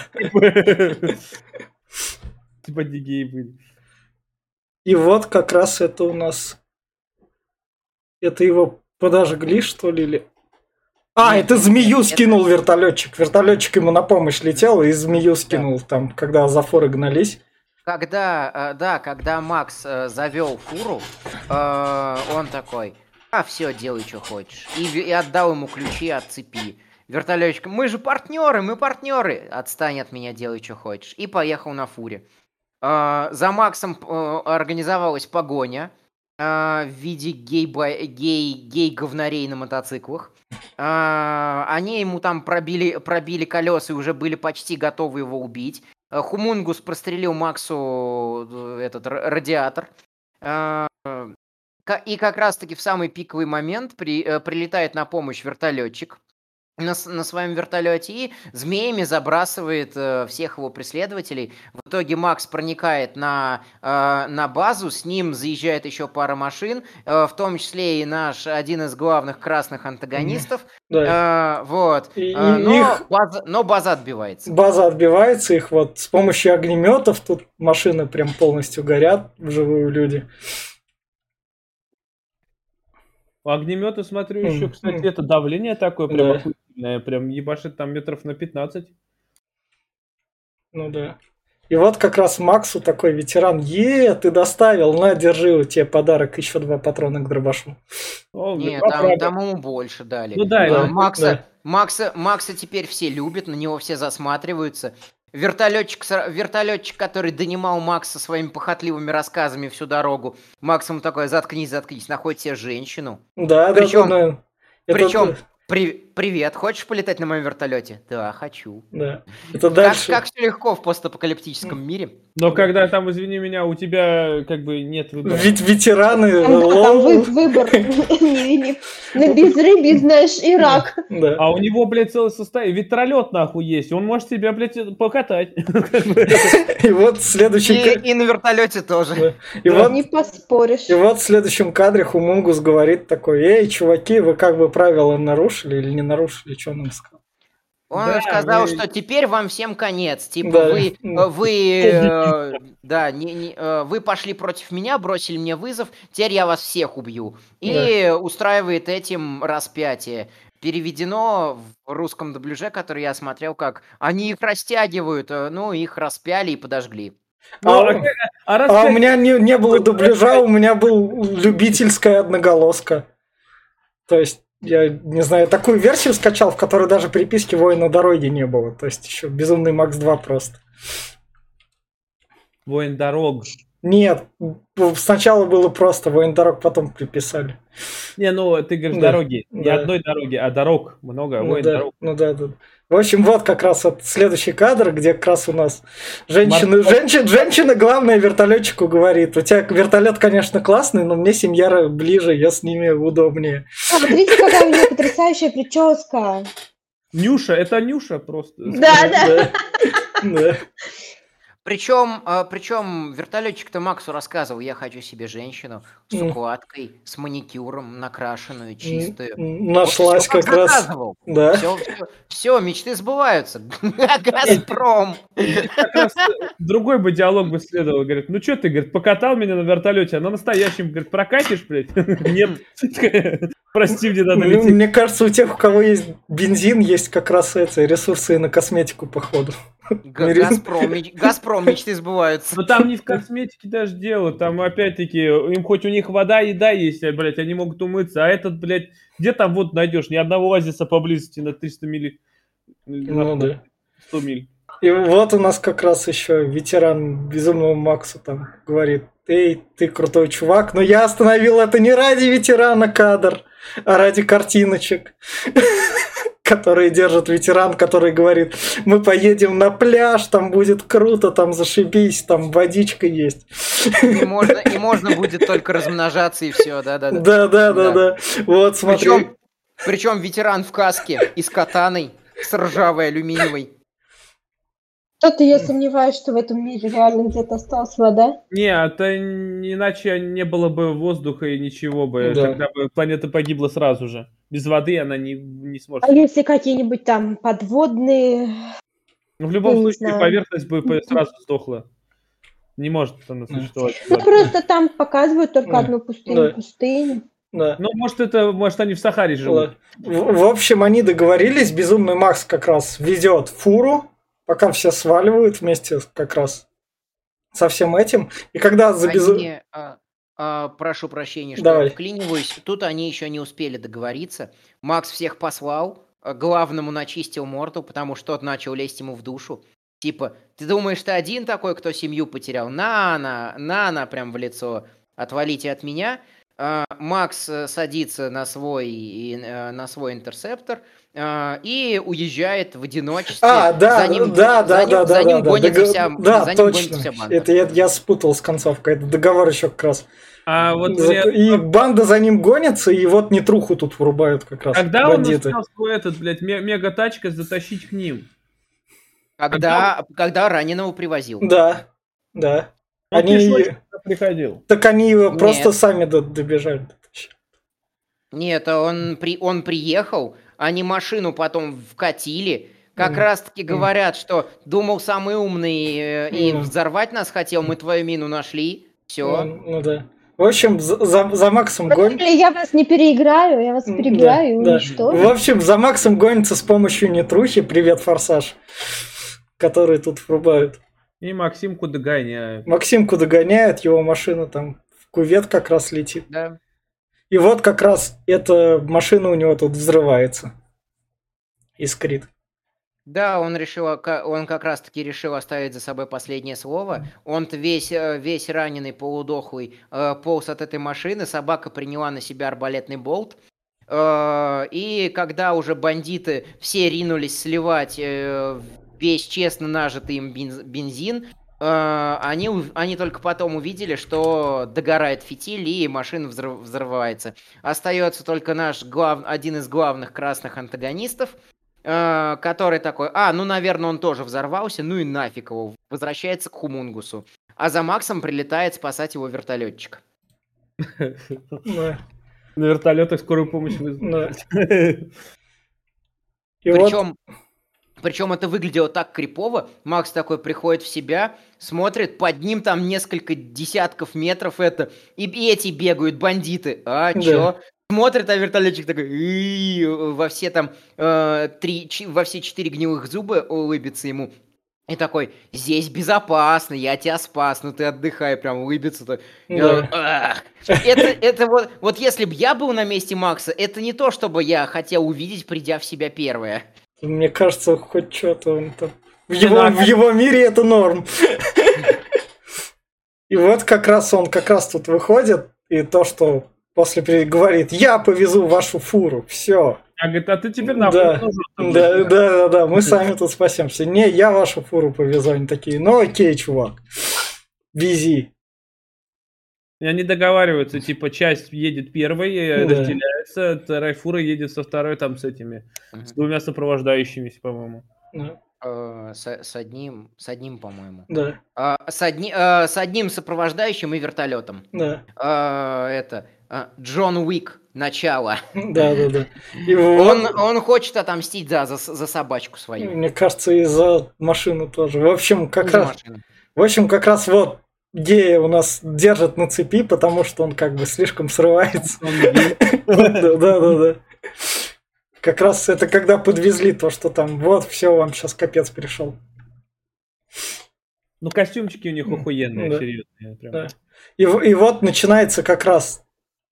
Типа не геи были. И вот как раз это у нас... Это его подожгли, что ли? Или... А, Нет, это змею это- скинул вертолетчик. Вертолетчик ему на помощь летел и змею скинул там, когда за форы гнались. Когда, э, да, когда Макс э, завел фуру, э, он такой, а все, делай, что хочешь. И, и отдал ему ключи от цепи. Вертолетчик, мы же партнеры, мы партнеры. Отстань от меня, делай, что хочешь. И поехал на фуре. За Максом организовалась погоня в виде гей-бай- гей- гей-говнарей на мотоциклах. Э, Они ему там пробили, пробили колеса и уже были почти готовы его убить. Э, Хумунгус прострелил Максу э, этот ра- радиатор. И как раз-таки в самый пиковый момент при- э, прилетает на помощь вертолетчик на, на своем вертолете и змеями забрасывает э, всех его преследователей. В итоге Макс проникает на, э, на базу, с ним заезжает еще пара машин, э, в том числе и наш один из главных красных антагонистов. Да. Э, вот. И- Э, но, их- база, но база отбивается. База отбивается, их вот с помощью огнеметов тут машины прям полностью горят, вживую люди. Огнеметы, смотрю, еще, кстати, это давление такое прям Да. Охуительное. Прям ебашит там метров на 15. Ну да. И вот как раз Максу такой ветеран, е, ты доставил, на, держи, у тебя подарок, еще два патрона к дробашу. О, Не, два там, там ему больше дали. Ну да, да, Макса, да. Макса, Макса теперь все любят, на него все засматриваются. Вертолетчик, вертолетчик, который донимал Макса своими похотливыми рассказами всю дорогу. Макс ему такой, заткнись, заткнись, находит себе женщину. Да, Причем- да, да, да. Это- Причем, при- привет, хочешь полетать на моем вертолете? Да, хочу. Да. Это Как, дальше. как все легко в постапокалиптическом мире. Но когда там, извини меня, у тебя как бы нет выбора. Ведь ветераны Там, там вы- лол. выбор. На безрыбье, знаешь, и рак. Да. А у него, блядь, целое состояние. Вертолет нахуй есть. Он может себя, блядь, покатать. И вот в следующем ка- И, на вертолете тоже. и вот Не поспоришь. и вот в следующем кадре Хумунгус говорит такой, эй, чуваки, вы как бы правила нарушили или не нарушили, что он им сказал? Он Да, сказал, вы- что теперь вам всем конец. Типа Да. вы, э, вы, э, да, не, не, э, вы пошли против меня, бросили мне вызов, теперь я вас всех убью. И устраивает этим распятие. Переведено в русском дубляже, который я смотрел, как они их растягивают, э, ну их распяли и подожгли. Ну, А, а как- а раз а у меня не, не было дубляжа, у меня был любительская одноголоска. То есть, я не знаю, такую версию скачал, в которой даже переписки воина дороги не было. То есть еще Безумный Макс 2 просто. Воин дорог. Нет, сначала было просто воин дорог, потом приписали. Не, ну ты говоришь Да, дороги. Не да. одной дороги, а дорог много. Ну воин да, дорог. ну да, да. В общем, вот как раз вот следующий кадр, где как раз у нас женщина, Морской- женщина, женщина главное вертолетчику говорит, у тебя вертолет, конечно, классный, но мне семья ближе, я с ними удобнее. Смотрите, какая у нее потрясающая прическа. Нюша, это Нюша просто. Да, да. Причем, а, причем вертолетчик-то Максу рассказывал, я хочу себе женщину с укладкой, с маникюром, накрашенную, чистую. Нашлась Вот как раз. заказывал. Да. Все, все, мечты сбываются. Газпром. Раз другой бы диалог бы следовал. Говорит, ну что ты, говорит, покатал меня на вертолете, а на настоящем, говорит, прокатишь, блядь? Нет. Прости, мне надо лететь. Мне кажется, у тех, у кого есть бензин, есть как раз эти ресурсы и на косметику, походу. Га- Газпром, Газпром, мечты сбываются. Но там не в косметике даже дело, там опять-таки, им хоть у них вода, еда есть, а, блядь, они могут умыться, а этот, блядь, где там вот найдешь? Ни одного оазиса поблизости на 300 миль. Ну да. 100 миль. И вот у нас как раз еще ветеран Безумного Макса там говорит, эй, ты крутой чувак, но я остановил это не ради ветерана кадр, а ради картиночек, которые держит ветеран, который говорит, мы поедем на пляж, там будет круто, там зашибись, там водичка есть. И можно, и можно будет только размножаться и все, да-да-да. Да, да, да, да. Вот смотри. Причем, причем ветеран в каске и с катаной, с ржавой алюминиевой. Что-то я сомневаюсь, что в этом мире реально где-то осталась вода. Не, это иначе не было бы воздуха и ничего бы. Да. Тогда бы планета погибла сразу же. Без воды она не, не сможет. А если какие-нибудь там подводные... Ну, в любом я случае, поверхность бы сразу сдохла. Не может она существовать. Ну, просто там показывают только Да. одну пустыню, Да. пустыню. Да. Ну, может, это, может, они в Сахаре живут. В, в общем, они договорились, Безумный Макс как раз везет фуру, пока все сваливают вместе как раз со всем этим. И когда за Они, а, а, прошу прощения, что Давай. я вклиниваюсь. Тут они еще не успели договориться. Макс всех послал, а, главному начистил морду, потому что тот начал лезть ему в душу. Типа, ты думаешь, ты один такой, кто семью потерял? На-на, на-на, прям в лицо. Отвалите от меня. А, Макс э, садится на свой, э, на свой интерсептор и уезжает в одиночестве. А, да, За ним- да, да, за ним- да, за да, ним да, гонится дог- вся- да, за ним точно. гонится вся банда. Это я, я спутал с концовкой. Это договор еще как раз. А вот За- мне- И банда за ним гонится, и вот нетруху тут врубают как раз когда он бандиты. успел свой этот, блядь, ме- мега-тачка затащить к ним? Когда, когда раненого привозил. Да, да. Он Они- приходил. Так они его Нет. просто сами до- добежали. Нет, он, при, он приехал, они машину потом вкатили. Как Мгм. раз-таки говорят, что думал самый умный э, и Мгм. взорвать нас хотел, мы твою мину нашли. Все. Ну, ну да. В общем, за, за- за Максом. Или я вас не переиграю, я вас переиграю и да, да. уничтожу. В общем, за Максом гонится с помощью нетрухи. Привет, Форсаж. Которые тут врубают. И Максимку догоняют. Максимку догоняет, его машина там в кувет как раз летит. Да. И вот как раз эта машина у него тут взрывается. Искрит. Да, он решил, он как раз-таки решил оставить за собой последнее слово. Он-то весь, э, весь раненый, полудохлый, э, полз от этой машины, собака приняла на себя арбалетный болт. Э, И когда уже бандиты все ринулись сливать весь честно нажитый им бенз- бензин, они, ув- они только потом увидели, что догорает фитиль и машина взрыв- взрывается. Остается только наш глав... один из главных красных антагонистов, э, который такой, а, ну, наверное, он тоже взорвался, ну и нафиг его, возвращается к Хумунгусу. А за Максом прилетает спасать его вертолетчик. На вертолетах скорую помощь вот Причем, причем это выглядело так крипово. Макс такой приходит в себя, смотрит, под ним там несколько десятков метров это, и, эти бегают, бандиты. А, Да. чё? Смотрит, а вертолетчик такой во все там э, три, во все четыре гнилых зуба улыбится ему. И такой, здесь безопасно, я тебя спас, ну ты отдыхай, прям улыбится. так. да. Это, это вот, вот если бы я был на месте Макса, это не то, чтобы я хотел увидеть, придя в себя первое. Мне кажется, хоть что-то он там. В его, в его мире это норм. И вот как раз он как раз тут выходит, и то, что после говорит, я повезу вашу фуру, все. А говорит, а ты теперь нахуй Да, Да, блядь. да, да, да, мы сами тут спасемся. Не, я вашу фуру повезу. Они такие, ну окей, чувак, вези. И они договариваются, типа, часть едет первой, Да. разделяется, вторая фура едет со второй, там, с этими, с двумя сопровождающимися, по-моему. Да, Э, С, с одним, с одним, по-моему. да, А, с, одни- э, с одним сопровождающим и вертолетом. да, А, это а, Джон Уик. Начало. да, да, да. И Он, хочет отомстить да, за, за собачку свою. мне кажется, и за машину тоже. В общем, как За раз, машину. в общем, как раз вот Гея у нас держит на цепи, потому что он как бы слишком срывается. Да, да, да. Как раз это когда подвезли то, что там, вот, все, вам сейчас капец пришел. Ну, костюмчики у них охуенные, Да. серьезные. прям. Да. И, и вот начинается как раз,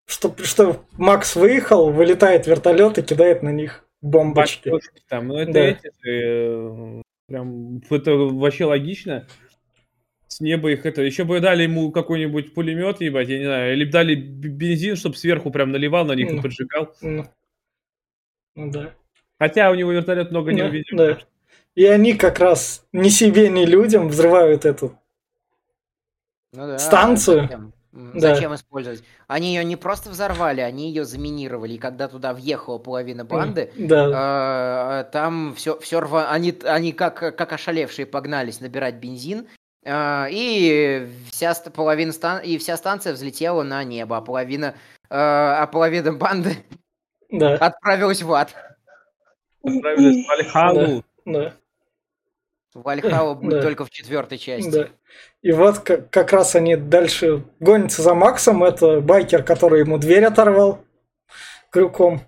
что, что Макс выехал, вылетает вертолет и кидает на них бомбочки. Бомбочки там, ну, это Да. эти э, прям, это вообще логично. С неба их это, еще бы дали ему какой-нибудь пулемет, ебать, я не знаю, или бы дали бензин, чтобы сверху прям наливал на них и Ну. поджигал. Ну, ну да. Хотя у него вертолет много не Да, увидел. да. И они как раз ни себе, ни людям взрывают эту. Ну да, Станцию? Зачем, Да. зачем использовать? Они ее не просто взорвали, они ее заминировали. И когда туда въехала половина банды, Да, э, там все, все рва... они, они как, как ошалевшие погнались набирать бензин. Э, и вся половина стан... и вся станция взлетела на небо, а половина, э, а половина банды да, отправилась в ад. Отправились в Вальхалу. да, Вальхала будет Да. только в четвертой части. да. И вот как, как раз они дальше гонятся за Максом. Это байкер, который ему дверь оторвал крюком.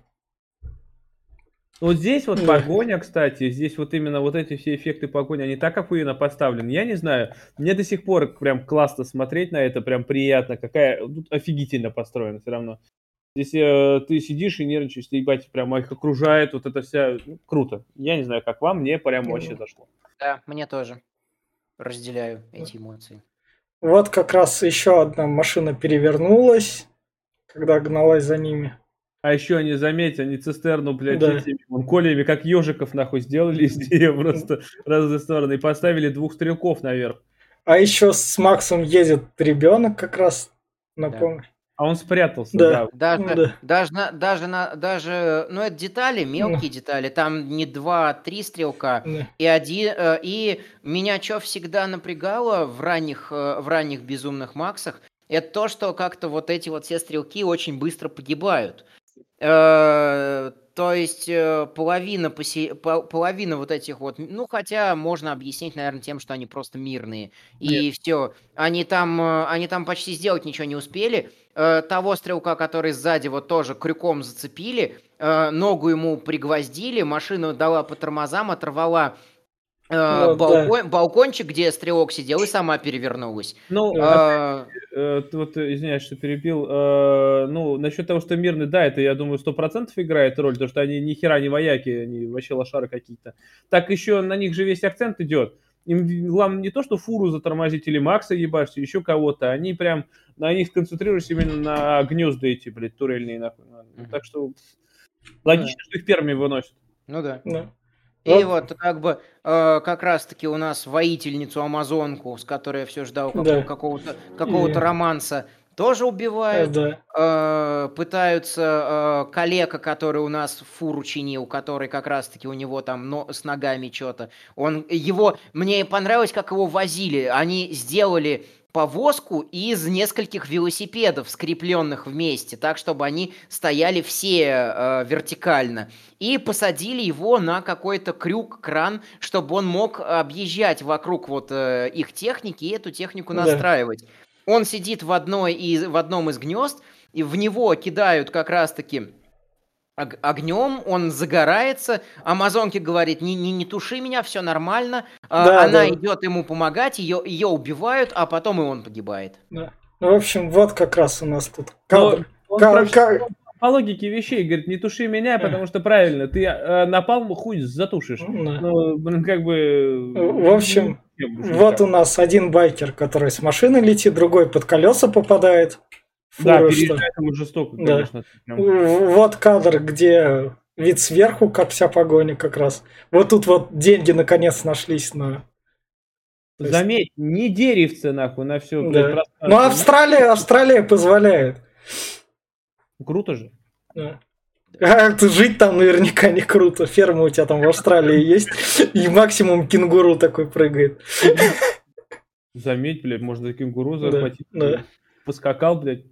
Вот здесь вот погоня, кстати, здесь вот именно вот эти все эффекты погони, они так охуенно поставлены. Я не знаю, мне до сих пор прям классно смотреть на это, прям приятно, какая тут офигительно построена все равно. Здесь э, ты сидишь и нервничаешь, ты, ебать, прям их окружает, вот это вся, ну, круто. Я не знаю, как вам, мне прям вообще Мгм. зашло. Да, мне тоже. Разделяю эти эмоции. Вот как раз еще одна машина перевернулась, когда гналась за ними. А еще они, заметьте, они цистерну, блядь, Да. этими вон колями, как ежиков, нахуй, сделали из нее просто разные стороны и поставили двух стрелков наверх. А еще с Максом едет ребенок как раз на Да. помощь. А он спрятался, Да. да. Даже, Ну да. даже, на, даже, на, даже, ну это детали, мелкие детали, там не два, а три стрелка, Да. и один, э, и меня что всегда напрягало в ранних, э, в ранних безумных Максах, это то, что как-то вот эти вот все стрелки очень быстро погибают. Э, То есть э, половина, посе- по- половина вот этих вот, ну хотя можно объяснить, наверное, тем, что они просто мирные. И все, они там, э, они там почти сделать ничего не успели. Э, Того стрелка, который сзади вот тоже крюком зацепили, э, ногу ему пригвоздили, машину дала по тормозам, оторвала э, Ну, да. балкон- балкончик, где стрелок сидел, и сама перевернулась. Ну, Э, Э, ты вот, э, извиняюсь, что перебил. Э, ну, насчет того, что мирный, да, это, я думаю, сто процентов играет роль, потому что они ни хера не вояки, они вообще лошары какие-то. Так еще на них же весь акцент идет. Им главное не то, что фуру затормозить или Макса ебашь, еще кого-то. Они прям на них концентрируются именно на гнезда эти, блядь, турельные. Нахуй. Мгм. Так что логично, что их первыми выносят. Ну да. Да. И Вот. вот как бы э, как раз-таки у нас воительницу Амазонку, с которой я все ждал какого- Да. какого-то какого-то И- романса, тоже Э, убивают. Да. Э, пытаются э, коллега, который у нас фуру чинил, который как раз-таки у него там но, с ногами что-то. Он его мне понравилось, как его возили. Они сделали повозку из нескольких велосипедов, скрепленных вместе, так чтобы они стояли все э, вертикально. И посадили его на какой-то крюк, кран, чтобы он мог объезжать вокруг вот э, их техники и эту технику Да. настраивать. Он сидит в, одной из, в одном из гнезд, и в него кидают как раз-таки огнем, он загорается. Амазонке говорит, не, не, не туши меня, все нормально. А, Да, Она да. идет ему помогать, ее, ее убивают, а потом и он погибает. да. Ну, в общем, вот как раз у нас тут Но кадр. он Ка- просто ка- по логике вещей говорит, не туши меня, потому что правильно, ты э, напалм хуй затушишь. Да. Ну, блин, как бы... В общем, Вот у нас один байкер, который с машины летит, другой под колеса попадает. Да, Фура, что- переезжает ему жестоко, Да. конечно. прям. Вот кадр, где вид сверху, как вся погоня как раз. Вот тут вот деньги наконец нашлись на... то есть- Заметь, не деревце, нахуй, на все, Да. Ну, Австралия, Австралия позволяет. Круто же. Да. А, ты жить там наверняка не круто. Ферма у тебя там в Австралии есть, и максимум кенгуру такой прыгает. Заметь, блядь, можно кенгуру Да, захватить. да. Поскакал, блядь.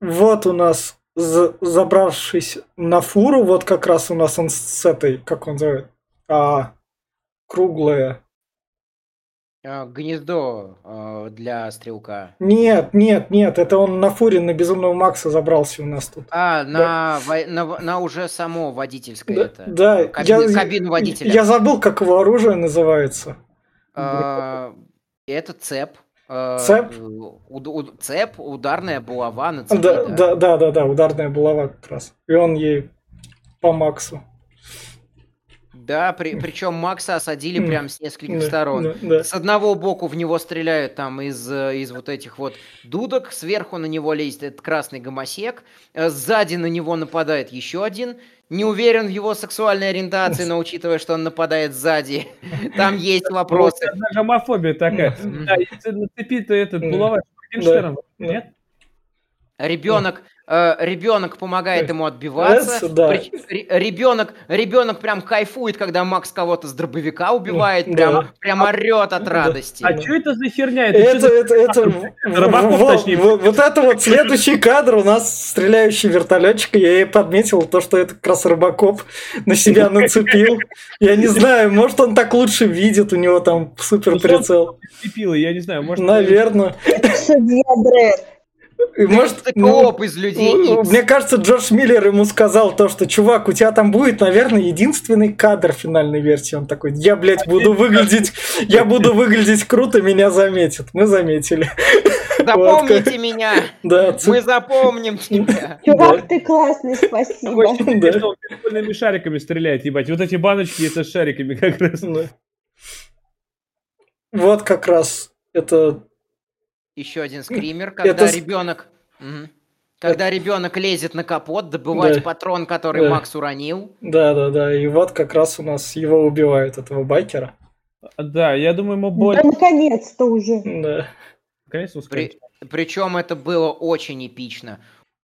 Вот у нас, за- забравшись на фуру, вот как раз у нас он с этой, как он зовет, а, круглая. Гнездо а, для стрелка. Нет, нет, нет, это он на фуре на Безумного Макса забрался у нас тут. А, на, во- на, на уже само водительское Да, это. да, Кабину, я, кабину водителя. я забыл, как его оружие называется. А, это цеп. Цеп? уд- цеп, ударная булава на цепи, Да, да. да, да, да, да, ударная булава как раз. И он ей по Максу. Да, при, причем Макса осадили прям с нескольких сторон. С одного боку в него стреляют там из, э, из вот этих вот дудок, сверху на него лезет этот красный гомосек, э, сзади на него нападает еще один. Не уверен в его сексуальной ориентации, но учитывая, что он нападает сзади, там есть вопросы. Гомофобия такая. Да, если на цепи-то этот булава нет? Ребенок, э, ребенок помогает ему отбиваться. Это да. Ребенок, ребенок прям кайфует, когда Макс кого-то с дробовика убивает, Да. прям, прям орет от радости. А что это за херня? Это, Это, за- это, это, Робокоп, во- точнее. во- вот это вот следующий кадр у нас стреляющий вертолетчик, я и подметил то, что это как раз Робокоп на себя нацепил. Я не знаю, может он так лучше видит, у него там супер прицел. Я не знаю, может... Наверное. Судья Дред. И может, Это ну, кооп из людей ну. Мне кажется, Джордж Миллер ему сказал то, что, чувак, у тебя там будет, наверное, единственный кадр финальной версии. Он такой, я, блядь, буду выглядеть, я буду выглядеть круто, меня заметят. Мы заметили. Запомните меня! Да, ц- Мы запомним тебя! Чувак, ты классный, спасибо. Ощущение, Да. что он шариками стреляет, ебать. Вот эти баночки, это с шариками как раз. Да. Вот как раз это... Еще один скример, когда Это ребенок. Мгм. Когда ребенок лезет на капот, добывать Да. патрон, который Да. Макс уронил. Да-да-да, и вот как раз у нас его убивают, этого байкера. Да, я думаю, ему Да больно. наконец-то уже. Да. Наконец успеем. При- Причем это было очень эпично.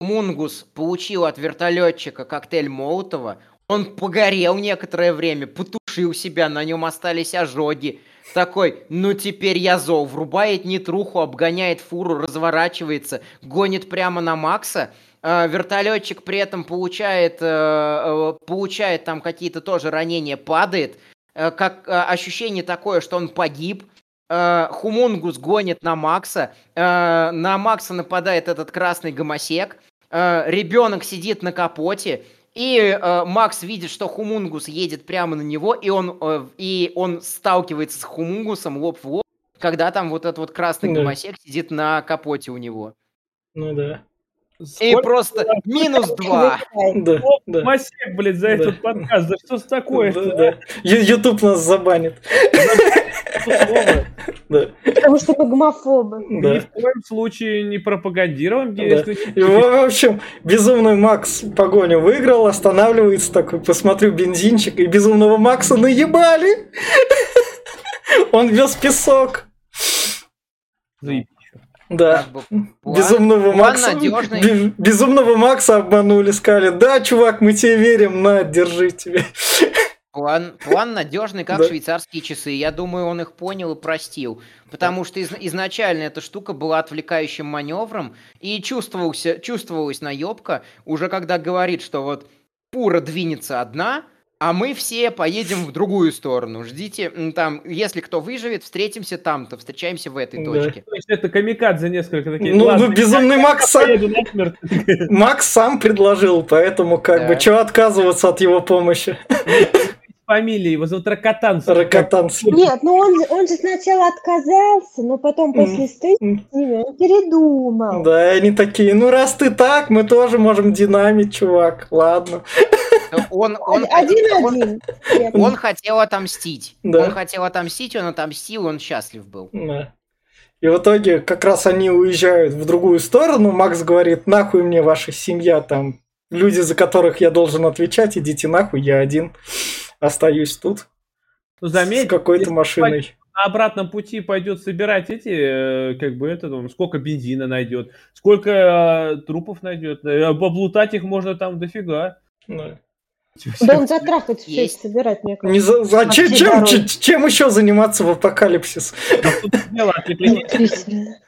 Мунгус получил от вертолетчика коктейль Молотова. Он погорел некоторое время, потушил себя, на нем остались ожоги. Такой, ну теперь я зол. Врубает нитруху, обгоняет фуру, разворачивается, гонит прямо на Макса. Э, Вертолетчик при этом получает, э, э, получает там какие-то тоже ранения, падает. Э, Как ощущение такое, что он погиб. Хумунгус гонит на Макса. На Макса нападает этот красный гомосек. Ребенок сидит на капоте. И э, Макс видит, что Хумунгус едет прямо на него, и он, э, и он сталкивается с Хумунгусом лоб в лоб, когда там вот этот вот красный Да. гомосек сидит на капоте у него. Ну да. И Сколько просто минус два. Да, да. масек, блядь, за Да. этот подкаст? Да что ж такое? Да, да. Ютуб нас забанит. Да, Потому что мы гомофобы. Ни да. в коем случае не пропагандируем Да. И, в общем, безумный Макс погоню выиграл, останавливается такой, посмотрю бензинчик, и безумного Макса наебали. Он вез песок. Заебись. Да. Как бы план- Безумного план Макса, надежный. бе- безумного Макса обманули, сказали, да, чувак, мы тебе верим, на, держи тебе. План, план надежный, как Да. швейцарские часы. Я думаю, он их понял и простил. Потому что из- изначально эта штука была отвлекающим маневром, и чувствовался, чувствовалась наебка, уже когда говорит, что вот Пура двинется одна, а мы все поедем в другую сторону. Ждите, там, если кто выживет, встретимся там-то, встречаемся в этой Да. точке. То есть это камикадзе несколько такие. Ну, ну, безумный Макс сам. Макс сам предложил, поэтому как бы, Да. чего отказываться от его помощи? Фамилия его зовут Ракотан. Ракотан. Нет, ну он, же- он же сначала отказался, но потом после встречи М. с ними он передумал. Да, они такие, ну раз ты так, мы тоже можем динамить, чувак, ладно. Он, он, Один-один. он, он хотел отомстить. Да. Он хотел отомстить, он отомстил, он счастлив был. Да. И в итоге как раз они уезжают в другую сторону. Макс говорит, нахуй мне ваша семья, там, люди, за которых я должен отвечать, идите нахуй, я один остаюсь тут Ну, заметь, с какой-то машиной. на обратном пути пойдет собирать эти, э, как бы это, ну, сколько бензина найдет, сколько э, трупов найдет, э, облутать их можно там дофига. Да. Да он затрахает все Есть. собирать, мне Не кажется. за- за- Вообще чем, чем, чем- чем еще заниматься в апокалипсис? А дело,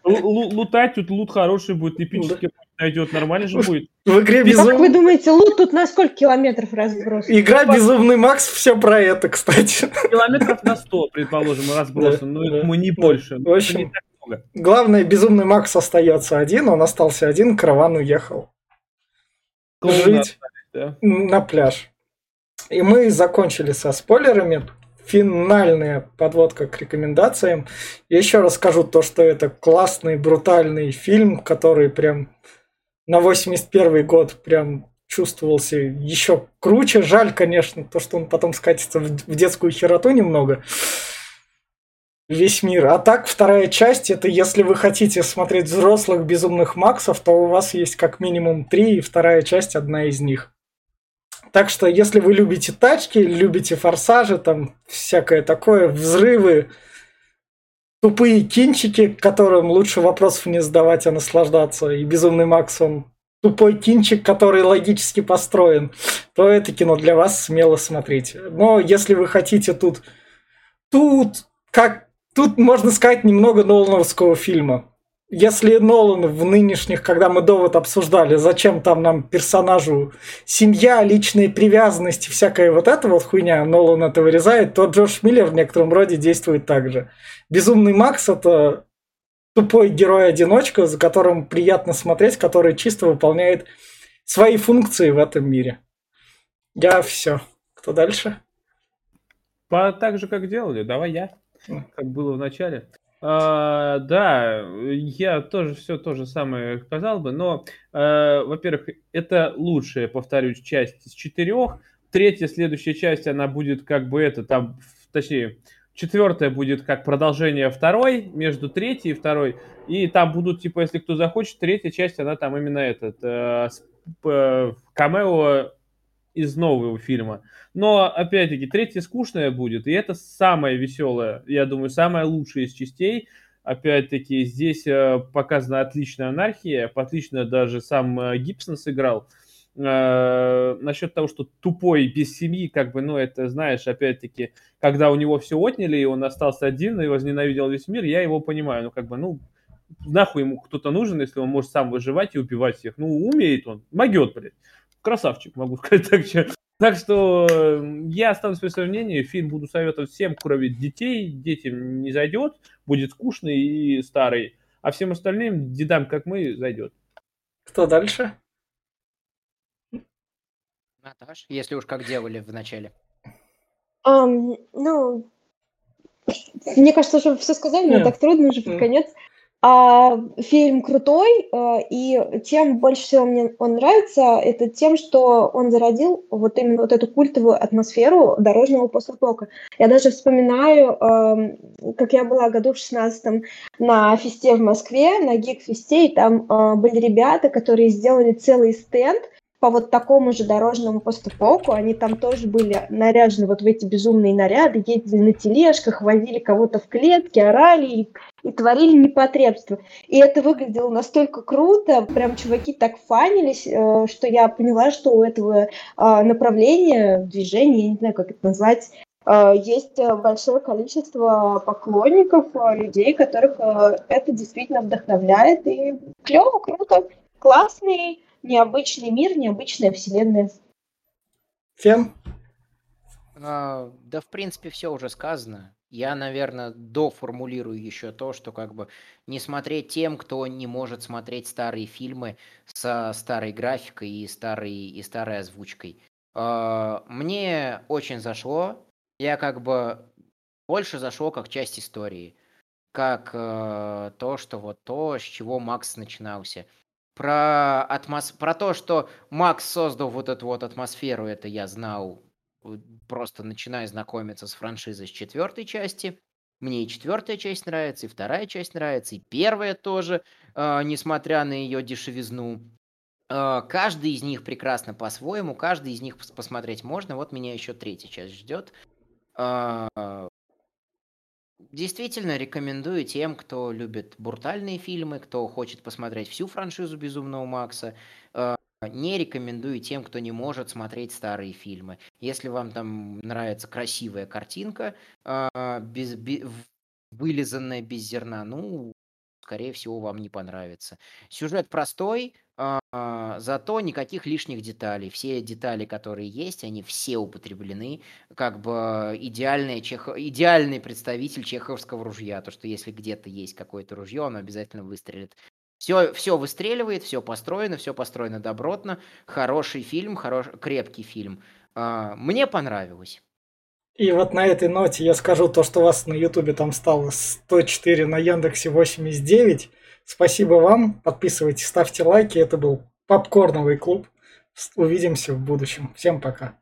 лутать, тут лут хороший будет, эпический найдет, нормально же будет. В игре Как безум... вы думаете, лут тут на сколько километров разброс? Игра Безумный Макс все про это, кстати. Километров на 100, предположим, разбросан, но мы не больше. В общем, не. Главное, Безумный Макс остается один, он остался один, караван уехал жить на пляж. И мы закончили со спойлерами. Финальная подводка к рекомендациям. Я еще раз скажу то, что это классный, брутальный фильм, который прям на 81 год прям чувствовался еще круче. Жаль, конечно, то, что он потом скатится в детскую хероту немного. Весь мир. А так, вторая часть, это если вы хотите смотреть взрослых безумных Максов, то у вас есть как минимум три, и вторая часть одна из них. Так что, если вы любите тачки, любите форсажи, там всякое такое, взрывы, тупые кинчики, которым лучше вопросов не задавать, а наслаждаться, и Безумный Макс, он тупой кинчик, который логически построен, то это кино для вас смело смотрите. Но если вы хотите тут... Тут, как... Тут, можно сказать, немного Нолановского фильма. Если Нолан в нынешних, когда мы довод обсуждали, зачем там нам персонажу семья, личные привязанности, всякая вот эта вот хуйня, Нолан это вырезает, то Джордж Миллер в некотором роде действует так же. Безумный Макс это тупой герой-одиночка, за которым приятно смотреть, который чисто выполняет свои функции в этом мире. Я все. Кто дальше? По, так же, как делали, давай я, как было в начале. А, да, я тоже все то же самое сказал бы, но, э, во-первых, это лучшая, повторюсь, часть из четырех. Третья, следующая часть, она будет как бы это, там, точнее, четвертая будет как продолжение второй, между третьей и второй. И там будут, типа, если кто захочет, третья часть, она там именно этот, э, п- камео из нового фильма. Но, опять-таки, третья скучная будет, и это самая веселая, я думаю, самая лучшая из частей. Опять-таки, здесь э, показана отличная анархия, отлично даже сам э, Гибсон сыграл. Э, насчет того, что тупой без семьи, как бы, ну, это, знаешь, опять-таки, когда у него все отняли, и он остался один, и возненавидел весь мир, я его понимаю, ну, как бы, ну, нахуй ему кто-то нужен, если он может сам выживать и убивать всех. Ну, умеет он, могет, блядь. Красавчик, могу сказать так. че. Так что э, я останусь при своем мнении. Фильм буду советовать всем, кроме детей. Детям не зайдет, будет скучный и старый. А всем остальным, дедам, как мы, зайдет. Кто дальше? Наташ, если уж как делали в начале. Ам, ну, мне кажется, что все сказали, Да. так трудно уже под конец. А, фильм крутой, а, и чем больше всего мне он нравится, это тем, что он зародил вот именно вот эту культовую атмосферу дорожного постапока. Я даже вспоминаю, как я была году в 16 на фесте в Москве, на гик-фесте, и там а, были ребята, которые сделали целый стенд по вот такому же дорожному постапоку. Они там тоже были наряжены вот в эти безумные наряды, ездили на тележках, возили кого-то в клетке, орали и, и творили непотребство. И это выглядело настолько круто, прям чуваки так фанились, э, что я поняла, что у этого а, направления движения, я не знаю, как это назвать, э, есть э, большое количество поклонников, э, людей, которых э, это действительно вдохновляет. И клево, круто, классный, необычный мир, необычная вселенная. Фен? А, Да, в принципе, все уже сказано. Я, наверное, доформулирую еще то, что как бы не смотреть тем, кто не может смотреть старые фильмы со старой графикой и старой, и старой озвучкой. А, Мне очень зашло. Я как бы больше зашло как часть истории. Как э, то, что вот то, с чего Макс начинался. Про, атмос... про то, что Макс создал вот эту вот атмосферу, это я знал, просто начиная знакомиться с франшизой с четвертой части. Мне и четвертая часть нравится, и вторая часть нравится, и первая тоже, э, несмотря на ее дешевизну. Э, каждый из них прекрасно по-своему, каждый из них посмотреть можно. Вот меня еще третья часть ждет. Э, действительно рекомендую тем, кто любит брутальные фильмы, кто хочет посмотреть всю франшизу Безумного Макса. Э, не рекомендую тем, кто не может смотреть старые фильмы. Если вам там нравится красивая картинка, э, без, без, вылизанная без зерна, ну, скорее всего, вам не понравится. Сюжет простой, зато никаких лишних деталей. Все детали, которые есть, они все употреблены. Как бы идеальный, чех... идеальный представитель чеховского ружья. То, что если где-то есть какое-то ружье, оно обязательно выстрелит. Все, все выстреливает, все построено, все построено добротно. Хороший фильм, хорош... крепкий фильм. А, мне понравилось. И вот на этой ноте я скажу то, что у вас на Ютубе там стало 104, на Яндексе 89. Спасибо вам. Подписывайтесь, ставьте лайки. Это был Попкорновый клуб. Увидимся в будущем. Всем пока.